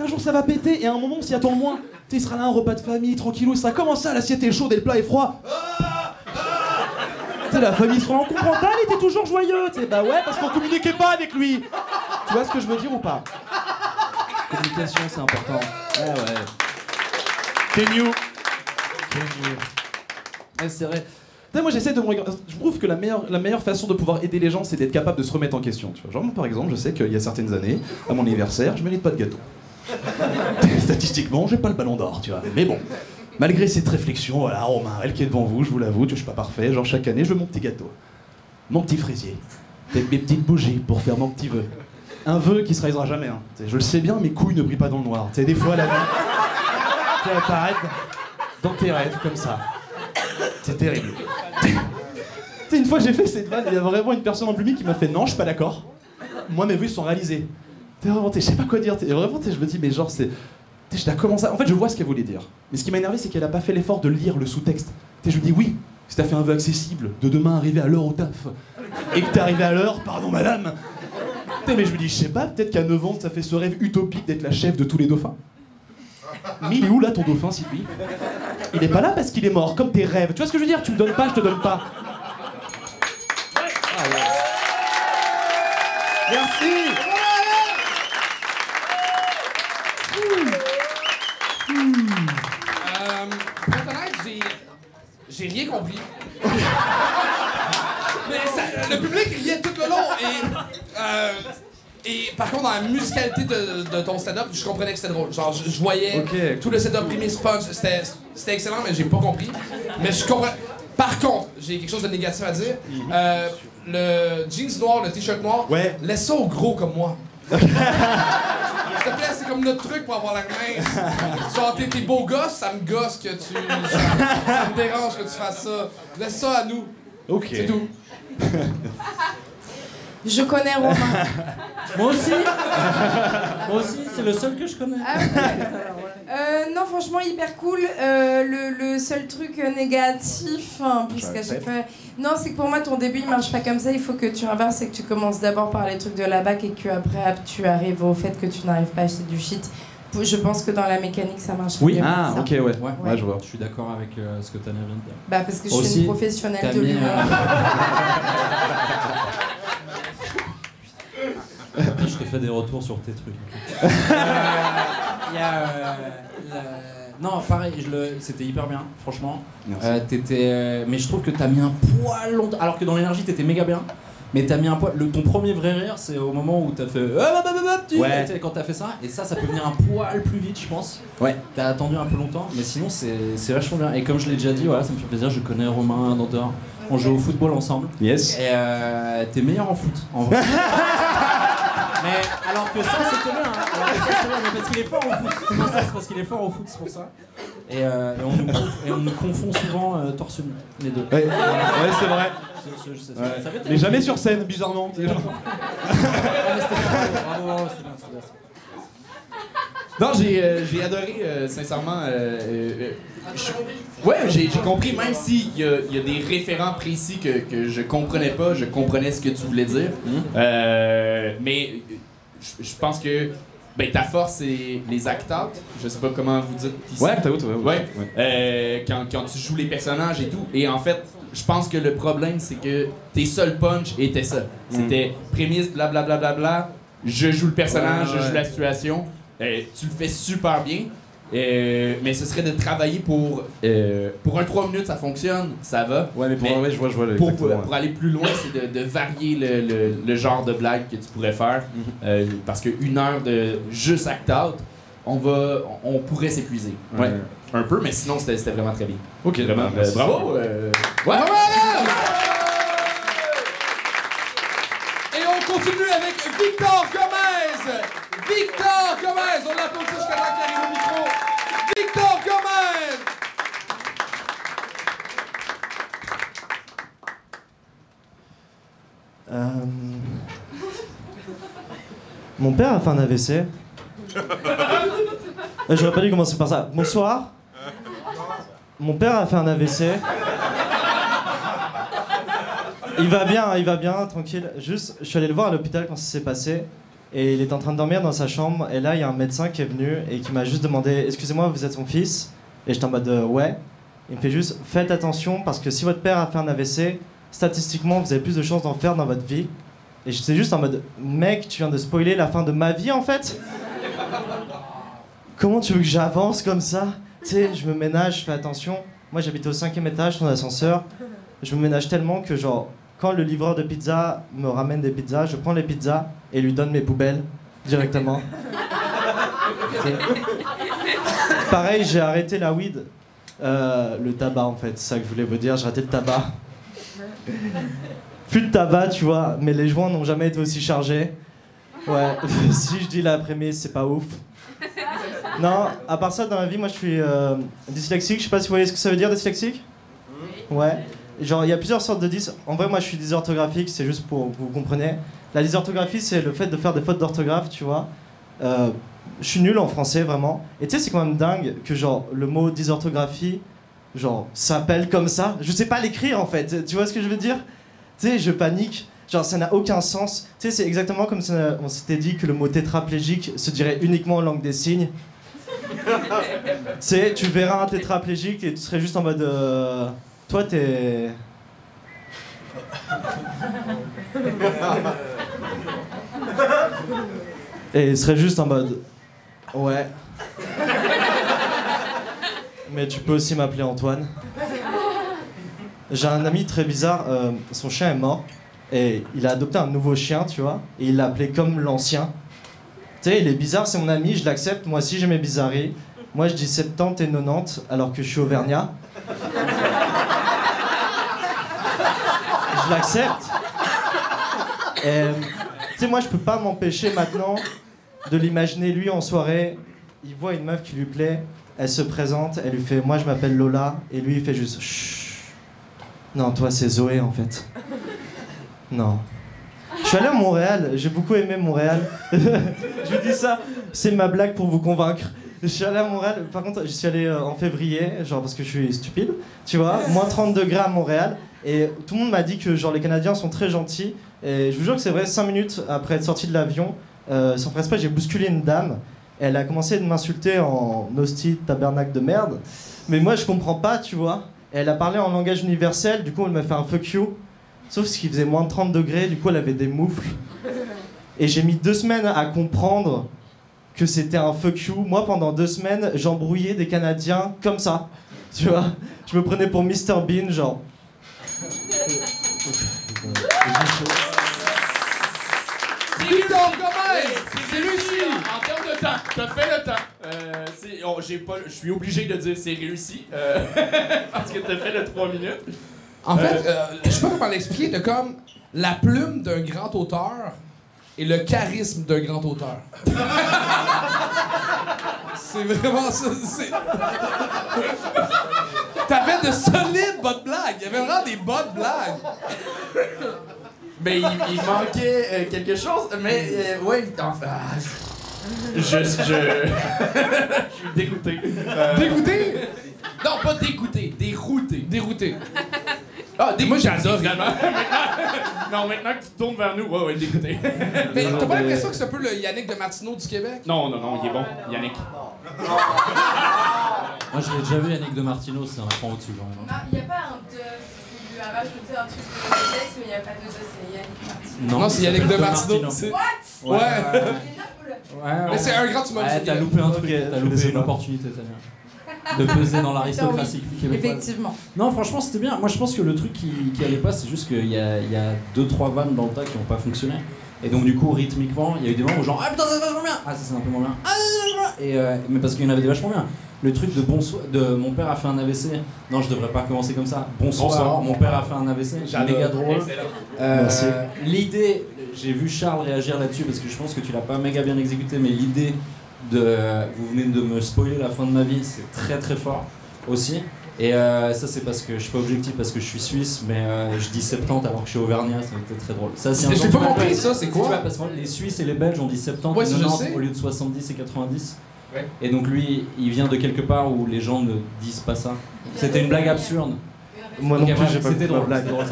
Un jour, ça va péter, et à un moment, on s'y attend le moins. Tu sais, il sera là, un repas de famille, tranquillou, ça comment ça, l'assiette est chaude et le plat est froid Tu sais, la famille sera là, on comprend pas, il était toujours joyeux. Bah ouais, parce qu'on communiquait pas avec lui. Tu vois ce que je veux dire ou pas? Communication, c'est important. Ouais, ouais. Can you? Can you? Ouais, c'est vrai. Moi j'essaie de me regarder. Je trouve que la meilleure, la meilleure façon de pouvoir aider les gens, c'est d'être capable de se remettre en question. Tu vois. Genre, moi, par exemple, je sais qu'il y a certaines années, à mon anniversaire, je mérite pas de gâteau. Statistiquement, j'ai pas le ballon d'or, tu vois. Mais bon, malgré cette réflexion, voilà, Romain, elle qui est devant vous, je vous l'avoue, je suis pas parfait. Genre, chaque année, je veux mon petit gâteau. Mon petit fraisier. Avec mes petites bougies pour faire mon petit vœu. Un vœu qui se réalisera jamais. Hein. Je le sais bien, mes couilles ne brillent pas dans le noir. Tu sais, des fois, la vie. tu sais, elle t'arrête dans tes rêves, comme ça. C'est terrible. Une fois j'ai fait cette vanne, il y a vraiment une personne en public qui m'a fait non, je suis pas d'accord. Moi, mes vues sont réalisées. T'es vraiment, je sais pas quoi dire. t'es- vraiment, je me dis, mais genre, c'est. t'es- à... En fait, je vois ce qu'elle voulait dire. Mais ce qui m'a énervé, c'est qu'elle a pas fait l'effort de lire le sous-texte. T'es, je me dis, oui, si t'as fait un vœu accessible, de demain arriver à l'heure au taf, et que t'es arrivé à l'heure, pardon madame. Mais je me dis, je sais pas, peut-être qu'à 9 ans, ça fait ce rêve utopique d'être la chef de tous les dauphins. Mais il est où là ton dauphin, Sylvie? Il est pas là parce qu'il est mort, comme tes rêves. Tu vois ce que je veux dire? Tu me donnes pas, je te donne pas. Merci par contre, dans la musicalité de, de ton stand-up, je comprenais que c'était drôle. Genre, je, je voyais tout le setup, les punch, c'était c'était excellent, mais j'ai pas compris. Mais je comprends. Par contre, j'ai quelque chose de négatif à dire. Euh, le jeans noir, le t-shirt noir, laisse ça au gros comme moi. S'il te plaît, c'est comme notre truc pour avoir la mince. Genre, t'es, t'es beau gosse, ça me gosse que tu. Ça, ça me dérange que tu fasses ça. Laisse ça à nous. Ok. C'est tout. Je connais Romain. Moi aussi Moi aussi, c'est le seul que je connais. Ah Euh, non, franchement, hyper cool. Euh, le, le seul truc négatif, hein, fois. Non, c'est que pour moi, ton début, il marche pas comme ça. Il faut que tu inverses et que tu commences d'abord par les trucs de la bac et que après, tu arrives au fait que tu n'arrives pas à acheter du shit. Je pense que dans la mécanique, ça marche Oui, Ah, ça. ok, ouais. Ouais, je vois. Je suis d'accord avec euh, ce que Tania vient de dire. Bah, parce que je suis une professionnelle de l'humour. euh, je te fais des retours sur tes trucs. Euh, il y a, euh, le- Non, pareil, c'était hyper bien, franchement. Merci. Euh, t'étais, euh, Mais je trouve que t'as mis un poil longtemps. Alors que dans l'énergie, t'étais méga bien. Mais t'as mis un poil. Le... Ton premier vrai rire, c'est au moment où t'as fait. Ah, bah, bah, bah, petit Ouais. Tu sais, Quand t'as fait ça. Et ça, ça peut venir un poil plus vite, je pense. Ouais. T'as attendu un peu longtemps. Mais sinon, c'est c'est vachement bien. Et comme je l'ai déjà dit, voilà, ça me fait plaisir. Je connais Romain Dantor. On joue au football ensemble. Yes. Et euh, t'es meilleur en foot, en vrai. mais alors que ça, c'était bien. hein. Alors que ça, c'est bien, mais parce qu'il est fort au foot. C'est pour ça, c'est parce qu'il est fort au foot, c'est pour ça. Et, euh, et on, nous conf- et on nous confond souvent euh, torse nu, les deux. Ouais, ouais, c'est vrai. Ouais. ça Mais jamais sur scène, bizarrement. Genre-. Non, j'ai euh, j'ai adoré, euh, sincèrement. euh, ouais, j'ai j'ai compris, même s'il y, y a des référents précis que, que je comprenais pas, je comprenais ce que tu voulais dire. Euh, mais je pense que ben, ta force, c'est les act-out. Je sais pas comment vous dites ici. Ouais, act-out, ouais, ouais. Ouais. Euh, quand, quand tu joues les personnages et tout. Et en fait, je pense que le problème, c'est que tes seuls punch étaient ça. C'était prémisse, blablabla, bla, bla, bla, je joue le personnage, ouais. je joue la situation. Euh, tu le fais super bien. Euh, mais ce serait de travailler pour. euh, pour un 3 minutes, ça fonctionne, ça va. Ouais, mais pour- ouais, je vois- je vois le- pour, pour, pour aller plus loin, c'est de, de varier le, le- le genre de blague que tu pourrais faire. Mhm. Euh, parce qu'une heure de juste act out, on, va, on pourrait s'épuiser. Ouais. Un peu, mais sinon, c'était c'était vraiment très bien. Ok, Vraiment, bah, merci. bravo. euh, Ouais, voilà! Et on continue avec Victor Gomez! Victor Gomez! On l'applaudit jusqu'à temps qu'il arrive au micro. Victor Gomez! Euh, Mon père a fait un AVC. Euh, J'aurais pas dû commencer par ça. Bonsoir. Mon père a fait un AVC. Il va bien, il va bien, tranquille. Juste, je suis allé le voir à l'hôpital quand ça s'est passé. Et il est en train de dormir dans sa chambre. Et là, il y a un médecin qui est venu et qui m'a juste demandé Excusez-moi, vous êtes son fils? Et j'étais en mode euh, Ouais. Il me fait juste Faites attention parce que si votre père a fait un AVC, statistiquement, vous avez plus de chances d'en faire dans votre vie. Et j'étais juste en mode Mec, tu viens de spoiler la fin de ma vie en fait Comment tu veux que j'avance comme ça? Tu sais, je me ménage, je fais attention. Moi, j'habite au cinquième étage, son ascenseur. Je me ménage tellement que, genre, quand le livreur de pizza me ramène des pizzas, je prends les pizzas et lui donne mes poubelles directement. Pareil, j'ai arrêté la weed. Euh, le tabac, en fait, c'est ça que je voulais vous dire. J'ai arrêté le tabac. Plus de tabac, tu vois, mais les joints n'ont jamais été aussi chargés. Ouais, si je dis la prémisse, c'est pas ouf. Non, à part ça, dans la vie, moi je suis euh, dyslexique. Je sais pas si vous voyez ce que ça veut dire, dyslexique? Ouais. Genre, il y a plusieurs sortes de dys. En vrai, moi je suis dysorthographique, c'est juste pour que vous compreniez. La dysorthographie, c'est le fait de faire des fautes d'orthographe, tu vois. Euh, je suis nul en français, vraiment. Et tu sais, c'est quand même dingue que, genre, le mot dysorthographie, genre, s'appelle comme ça. Je sais pas l'écrire en fait. Tu vois ce que je veux dire? Tu sais, je panique. Genre, ça n'a aucun sens. Tu sais, c'est exactement comme si on s'était dit que le mot tétraplégique se dirait uniquement en langue des signes. tu sais, tu verras un tétraplégique et tu serais juste en mode. euh, toi, t'es. Et il serait juste en mode. Ouais. Mais tu peux aussi m'appeler Antoine. J'ai un ami très bizarre, euh, son chien est mort. Et il a adopté un nouveau chien, tu vois. Et il l'a appelé comme l'ancien. Tu sais, il est bizarre, c'est mon ami, je l'accepte. Moi aussi, j'ai mes bizarreries. Moi, je dis 70 et 90 alors que je suis auvergnat. Je l'accepte. Et, Tu sais, moi, je peux pas m'empêcher maintenant de l'imaginer lui en soirée. Il voit une meuf qui lui plaît, elle se présente, elle lui fait Moi, je m'appelle Lola. Et lui, il fait juste Chut. Non, toi, c'est Zoé en fait. Non. Je suis allé à Montréal, j'ai beaucoup aimé Montréal. je vous dis ça, c'est ma blague pour vous convaincre. Je suis allé à Montréal, par contre, je suis allé euh, en février, genre parce que je suis stupide, tu vois, moins 30 degrés à Montréal. Et tout le monde m'a dit que genre les Canadiens sont très gentils. Et je vous jure que c'est vrai, 5 minutes après être sorti de l'avion, euh, sans faire j'ai bousculé une dame. Elle a commencé de m'insulter en hostie, tabernacle de merde. Mais moi, je comprends pas, tu vois. Elle a parlé en langage universel, du coup, elle m'a fait un fuck you. Sauf qu'il faisait moins de 30 degrés, du coup, elle avait des moufles. Et j'ai mis deux semaines à comprendre que c'était un fuck you. Moi, pendant deux semaines, j'embrouillais des Canadiens comme ça. Tu vois Je me prenais pour Mr Bean, genre. Victor Gomez! C'est réussi! En termes de temps, t'as fait le temps. Euh, oh, j'ai pas, je suis obligé de dire c'est réussi. euh, parce que t'as fait le 3 minutes. En fait, euh, je sais pas comment l'expliquer, t'as comme la plume d'un grand auteur et le charisme d'un grand auteur. c'est vraiment ça. T'avais de solides bonnes blagues. Il y avait vraiment des bonnes blagues. Mais il, il manquait euh, quelque chose. Mais euh, ouais, enfin. ah, je, je, je suis dégoûté. Euh, Dégoûté? Non, pas dégoûté, dérouté. Dérouté. Ah, dégoûté. Moi, j'adore. finalement. Non, maintenant que tu te tournes vers nous, ouais, ouais, dégoûté. Mais t'as pas l'impression que c'est un peu le Yannick de Martineau du Québec? Non, non, non, il est bon, Yannick. Moi, je l'ai déjà vu, Yannick de Martino, c'est un cran au-dessus quand même. Il n'y a pas un de. Rajouté un truc de vitesse, mais il n'y a pas de de, c'est Yannick Martin. Non, Non, c'est Yannick de. Martino. What? Ouais. Ouais, Mais ouais. c'est un grand. Ouais, t'as loupé un truc, t'as loupé une opportunité, Tania. De peser dans l'aristocratie québécoise. Effectivement. Non, franchement, c'était bien. Moi, je pense que le truc qui, qui allait pas, c'est juste qu'il y a, il y a deux, trois vannes dans le tas qui ont pas fonctionné. Et donc, du coup, rythmiquement, il y a eu des moments où genre, ah putain, ça c'est vachement bien! Ah, ça c'est un peu moins bien. Ah, ça c'est vachement bien! Et, euh, mais parce qu'il y en avait des vachement bien. Le truc de bonsoir, de mon père a fait un AVC. Non, je devrais pas commencer comme ça. Bonsoir, Bonsoir. mon père a fait un AVC. Méga drôle. Euh. L'idée, j'ai vu Charles réagir là-dessus parce que je pense que tu l'as pas méga bien exécuté, mais l'idée de. Vous venez de me spoiler la fin de ma vie, c'est très très fort aussi. Et euh, ça, c'est parce que je suis pas objectif, parce que je suis suisse, mais euh, je dis 70 alors que je suis auvergnat, ça été très drôle. Ça, c'est un de pas compris, ça, c'est Si quoi tu Parce que les Suisses et les Belges, on dit 70 Ouais, et ça, je 90 sais. au lieu de 70 et 90. Ouais. Et donc lui, il vient de quelque part où les gens ne disent pas ça. C'était une blague absurde. Moi non plus, j'ai pas C'était drôle. blague. drôle.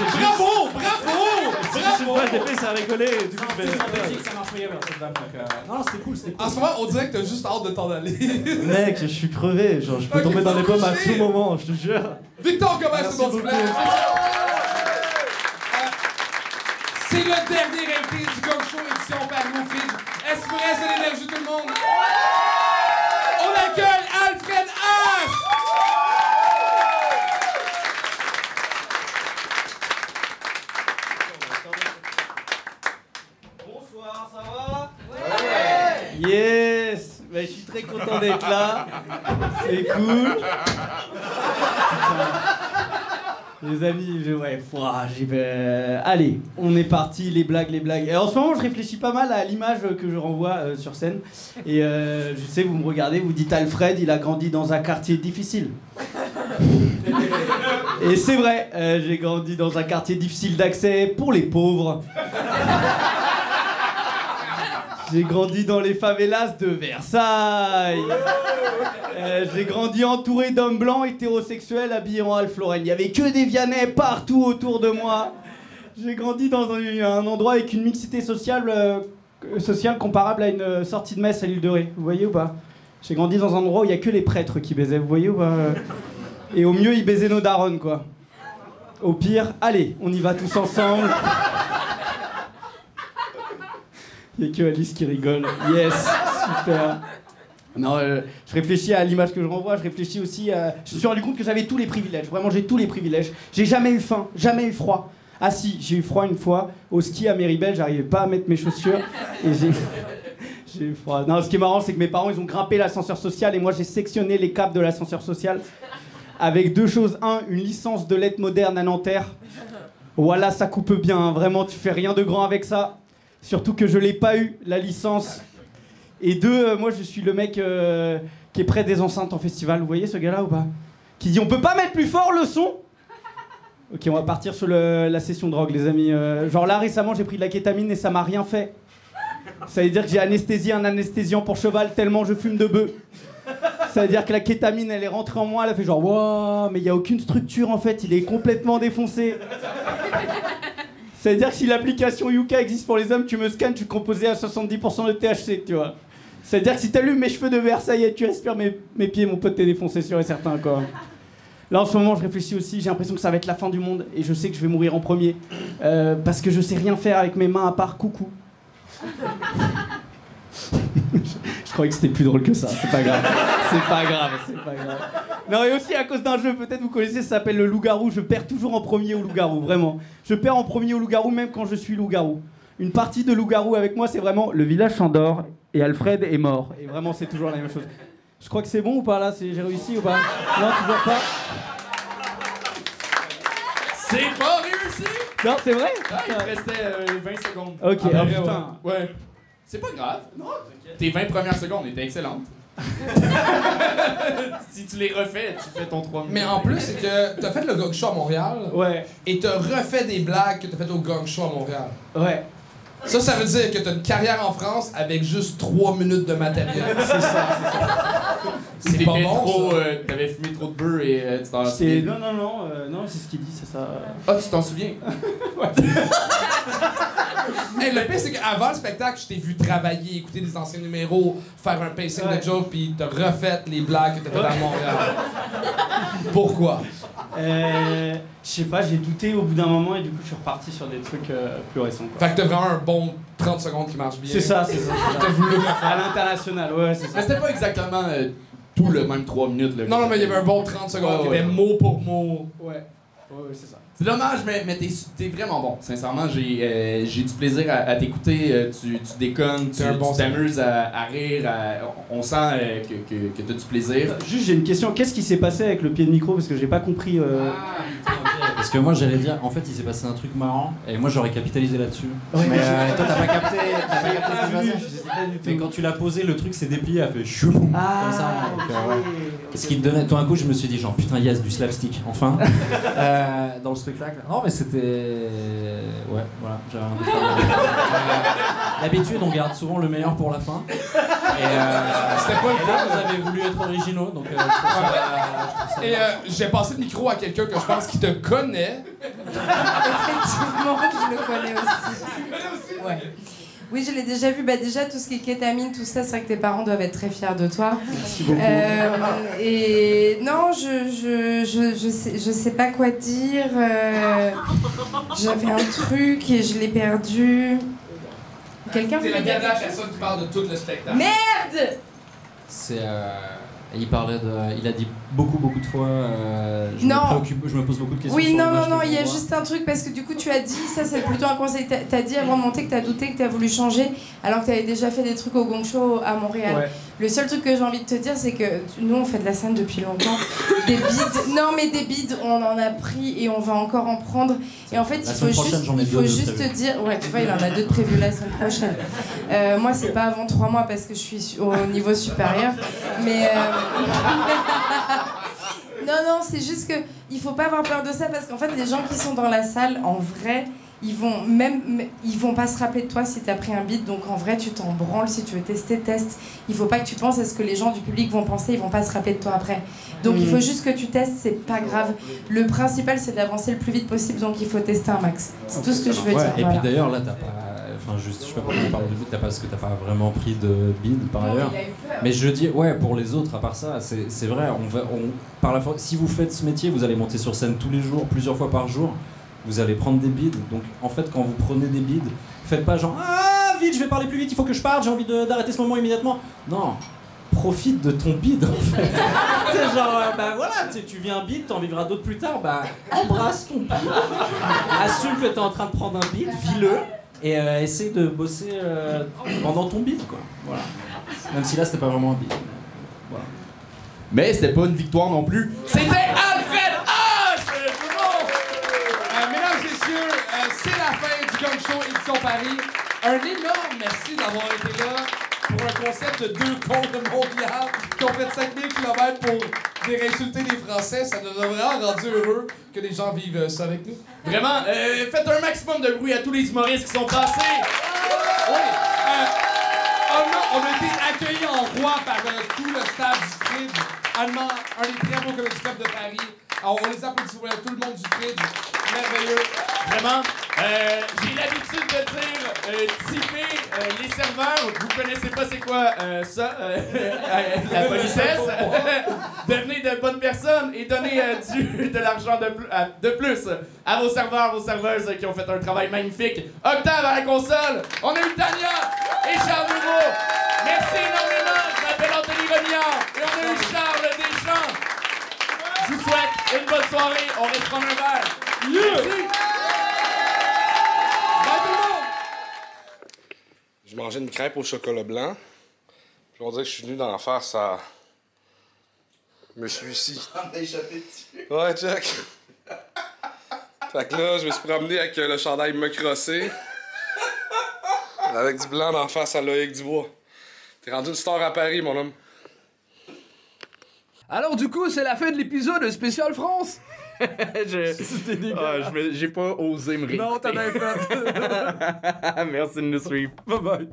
Bravo! Bravo! C'est une phrase d'effet, ça a rigolé. Du coup, Belgique, ça marche pas cette donc, euh, Non, non, c'était cool, c'était cool. En ce moment, on dirait que t'as juste hâte de t'en aller. Mec, je suis crevé. Genre, je peux tomber dans les pommes à tout moment, je te jure. Victor Gomez, Merci c'est bon, s'il vous plaît. beaucoup. C'est le dernier invité du Gong Show édition Pernod Fridge. Est-ce que vous reste de l'énergie tout le monde? On accueille Alfred H! Bonsoir, ça va? Yes Bah, Je suis très content d'être là. C'est cool. Les amis, je, ouais, j'ai- euh, allez, on est parti, les blagues, les blagues. Et en ce moment, je réfléchis pas mal à l'image que je renvoie euh, sur scène. Et euh, je sais, vous me regardez, vous dites Alfred, il a grandi dans un quartier difficile. Et c'est vrai, euh, j'ai grandi dans un quartier difficile d'accès pour les pauvres. J'ai grandi dans les favelas de Versailles. Euh, j'ai grandi entouré d'hommes blancs hétérosexuels habillés en Ralph Lauren. Il y avait que des Vianney partout autour de moi. J'ai grandi dans un, un endroit avec une mixité sociale, euh, sociale comparable à une euh, sortie de messe à l'île de Ré. Vous voyez ou pas? J'ai grandi dans un endroit où il n'y a que les prêtres qui baisaient. Vous voyez ou pas? Et au mieux, ils baisaient nos darons, quoi. Au pire, allez, on y va tous ensemble. Il n'y a que Alice qui rigole. Yes, super. Non, euh, je réfléchis à l'image que je renvoie, je réfléchis aussi à... Je me suis rendu compte que j'avais tous les privilèges, vraiment j'ai tous les privilèges. J'ai jamais eu faim, jamais eu froid. Ah si, j'ai eu froid une fois, au ski à Méribel, j'arrivais pas à mettre mes chaussures et j'ai... Eu froid. Non, ce qui est marrant, c'est que mes parents, ils ont grimpé l'ascenseur social et moi, j'ai sectionné les câbles de l'ascenseur social avec deux choses. Un, une licence de lettres modernes à Nanterre. Voilà, ça coupe bien. hein. Vraiment, tu fais rien de grand avec ça. Surtout que je l'ai pas eu, la licence. Et deux, euh, moi, je suis le mec euh, qui est près des enceintes en festival. Vous voyez ce gars-là ou pas? Qui dit on peut pas mettre plus fort le son? Ok, on va partir sur la session drogue, les amis. Euh, genre là, récemment, j'ai pris de la kétamine et ça m'a rien fait. Ça veut dire que j'ai anesthésié un anesthésiant pour cheval tellement je fume de bœuf. Ça veut dire que la kétamine, elle est rentrée en moi, elle a fait genre, waouh, mais il n'y a aucune structure en fait, il est complètement défoncé. Ça veut dire que si l'application Yuka existe pour les hommes, tu me scannes, tu composé à 70% de THC, tu vois. Ça veut dire que si t'allumes mes cheveux de Versailles et tu respires mes, mes pieds, mon pote, t'es défoncé sûr et certain, quoi. Là, en ce moment, je réfléchis aussi. J'ai l'impression que ça va être la fin du monde et je sais que je vais mourir en premier. Euh, parce que je sais rien faire avec mes mains à part coucou. je croyais que c'était plus drôle que ça. C'est pas grave. C'est pas grave. C'est pas grave. Non, et aussi à cause d'un jeu, peut-être vous connaissez, ça s'appelle le loup-garou. Je perds toujours en premier au loup-garou, vraiment. Je perds en premier au loup-garou, même quand je suis loup-garou. Une partie de loup-garou avec moi, c'est vraiment le village s'endort et Alfred est mort. Et vraiment, c'est toujours la même chose. Je crois que c'est bon ou pas là? J'ai réussi ou pas? Non, toujours pas? C'est pas réussi! Non, c'est vrai? Ah, il te restait euh, 20 secondes. Ok, Ah, oh, ouais, putain. Ouais. C'est pas grave. Tes 20 premières secondes étaient excellentes. si tu les refais, tu fais ton 3 minutes. Mais en plus, c'est que t'as fait le gong show à Montréal. Ouais. Et t'as refait des blagues que t'as faites au gong show à Montréal. Ouais. Ça, ça veut dire que t'as une carrière en France avec juste 3 minutes de matériel. C'est ça, c'est T'étais pas bon, trop, ça. euh, T'avais fumé trop de beurre et euh, tu t'en C'est- souviens. Non, non, non, euh, non, c'est ce qu'il dit, c'est ça. Ah, tu t'en souviens? Hey, le pire, c'est qu'avant le spectacle, je t'ai vu travailler, écouter des anciens numéros, faire un pacing Ouais. de joke, puis t'as refait les blagues que t'as faites à Montréal. Pourquoi? Euh, je sais pas, j'ai douté au bout d'un moment et du coup je suis reparti sur des trucs euh, plus récents. quoi. Fait que t'as vraiment un bon 30 secondes qui marche bien. C'est ça, c'est ça. T'as voulu À l'international, ouais, c'est Mais ça. c'était pas exactement euh, tout le même 3 minutes. Là, Non, non, mais il y avait un bon 30 secondes Ouais, qui ouais. était mot pour mot. Ouais, ouais, ouais, c'est ça. C'est dommage, mais, mais t'es, t'es vraiment bon. Sincèrement, j'ai, euh, j'ai du plaisir à, à t'écouter. euh, tu, tu déconnes, tu, bon tu t'amuses à, à rire. à- on sent euh, que, que, que t'as du plaisir. Juste, j'ai une question. Qu'est-ce qui s'est passé avec le pied de micro? Parce que j'ai pas compris. euh, Parce que moi j'allais dire, en fait il s'est passé un truc marrant et moi j'aurais capitalisé là-dessus. Ouais, mais euh, toi t'as pas capté, t'as pas capté ce qui tout. Mais quand tu l'as posé, le truc s'est déplié, a fait chou Ah, comme ça. donc, ouais. Ce qui te donnait, tout d'un coup je me suis dit genre putain yes du slapstick enfin Euh, dans le spectacle. Non mais c'était ouais voilà j'avais un. Euh, D'habitude on garde souvent le meilleur pour la fin. Et euh, C'était pas le là, vous avez voulu être originaux donc euh, ça- je trouve ça Et euh, j'ai passé le micro à quelqu'un que je pense qui te connaît. Effectivement, je le connais aussi? Ouais. Oui, je l'ai déjà vu. Bah, déjà, tout ce qui est kétamine, tout ça, c'est vrai que tes parents doivent être très fiers de toi. Merci beaucoup. Euh, et non, je, je, je, je, sais, je sais pas quoi dire. euh, J'avais un truc et je l'ai perdu. Quelqu'un C'est veut la à ça qui parle de tout le spectacle. Merde C'est. euh, il parlait de. Il a dit beaucoup, beaucoup de fois. euh, je, Non. Me préoccupe, je me pose beaucoup de questions. Oui, sur non, non, non, il y a juste un truc parce que du coup, tu as dit, ça c'est plutôt un conseil, t'as t'as dit avant de monter que t'as douté, que t'as voulu changer, alors que t'avais déjà fait des trucs au Gong Show à Montréal. Ouais. Le seul truc que j'ai envie de te dire, c'est que tu- nous, on fait de la scène depuis longtemps. Des bides, non, mais des bides, on en a pris et on va encore en prendre. Et en fait, il faut juste, il faut juste prévus. dire, ouais, tu vois, il en a deux de prévus la semaine prochaine. Euh, moi, c'est pas avant trois mois parce que je suis su- au niveau supérieur, mais. euh, Non, non, c'est juste que il faut pas avoir peur de ça parce qu'en fait, les gens qui sont dans la salle, en vrai, ils vont même, ils vont pas se rappeler de toi si t'as pris un beat. Donc en vrai, tu t'en branles si tu veux tester, teste. Il faut pas que tu penses à ce que les gens du public vont penser. Ils vont pas se rappeler de toi après. Donc il faut juste que tu testes. C'est pas grave. Le principal, c'est d'avancer le plus vite possible. Donc il faut tester un max. C'est tout ce que je veux Ouais, dire. Et voilà. puis d'ailleurs, là, t'as pas. Enfin, juste, je sais pas pourquoi tu parles de bide, t'as pas, parce que t'as pas vraiment pris de bide par ailleurs. Mais je dis, ouais, pour les autres, à part ça, c'est c'est vrai, on va, on, par la, si vous faites ce métier, vous allez monter sur scène tous les jours, plusieurs fois par jour, vous allez prendre des bides. Donc, en fait, quand vous prenez des bides, faites pas genre, ah, vite, je vais parler plus vite, il faut que je parte, j'ai envie d'arrêter ce moment immédiatement. Non, profite de ton bide, en fait. sais, genre, euh, bah voilà, tu viens un bide, t'en vivras d'autres plus tard, bah embrasse ton bide, assume que t'es en train de prendre un bide, vis-le, et euh, essaye de bosser euh, pendant ton bide, quoi. Voilà. Même si là, c'était pas vraiment un bide. Voilà. Mais c'était pas une victoire non plus. C'était Alfred H! Euh, mesdames et messieurs, euh, c'est la fin du Gong Show Édition Paris. Un énorme merci d'avoir été là pour un concept de deux cons de Montréal qui ont fait 5000 km pour venir insulter les Français. Ça nous a vraiment rendu heureux que les gens vivent euh, ça avec nous. Vraiment, euh, faites un maximum de bruit à tous les humoristes qui sont passés. Oui, euh, on, a, on a été accueillis en roi par tout le staff du Frid, allemand, un des très beaux comédie de Paris. Alors, on les applaudit pour tout le monde du fridge. Merveilleux. Vraiment, euh, j'ai l'habitude de dire euh, euh, les serveurs. Vous connaissez pas c'est quoi euh, ça, la politesse? Devenez de bonnes personnes et donnez de l'argent de, de plus à vos serveurs, vos serveuses qui ont fait un travail magnifique. Octave à la console. On a eu Tania et Charles Bureau. Merci énormément. Je m'appelle Anthony Rognard et on a eu Charles Deschamps. Je vous souhaite une bonne soirée. On reste prendre un verre. Merci. Je mangeais une crêpe au chocolat blanc. Puis on dirait que je suis venu d'en faire ça. Je me suis ici. On a échappé dessus. Ouais, check. Fait que là, je me suis promené avec euh, le chandail me crossé. Avec du blanc d'en face à Loïc Dubois. T'es rendu une star à Paris, mon homme. Alors du coup, c'est la fin de l'épisode spécial France. C'était dégueulasse. Ah, je j'ai pas osé me Non, t'as bien fait. Merci de nous suivre. Bye bye.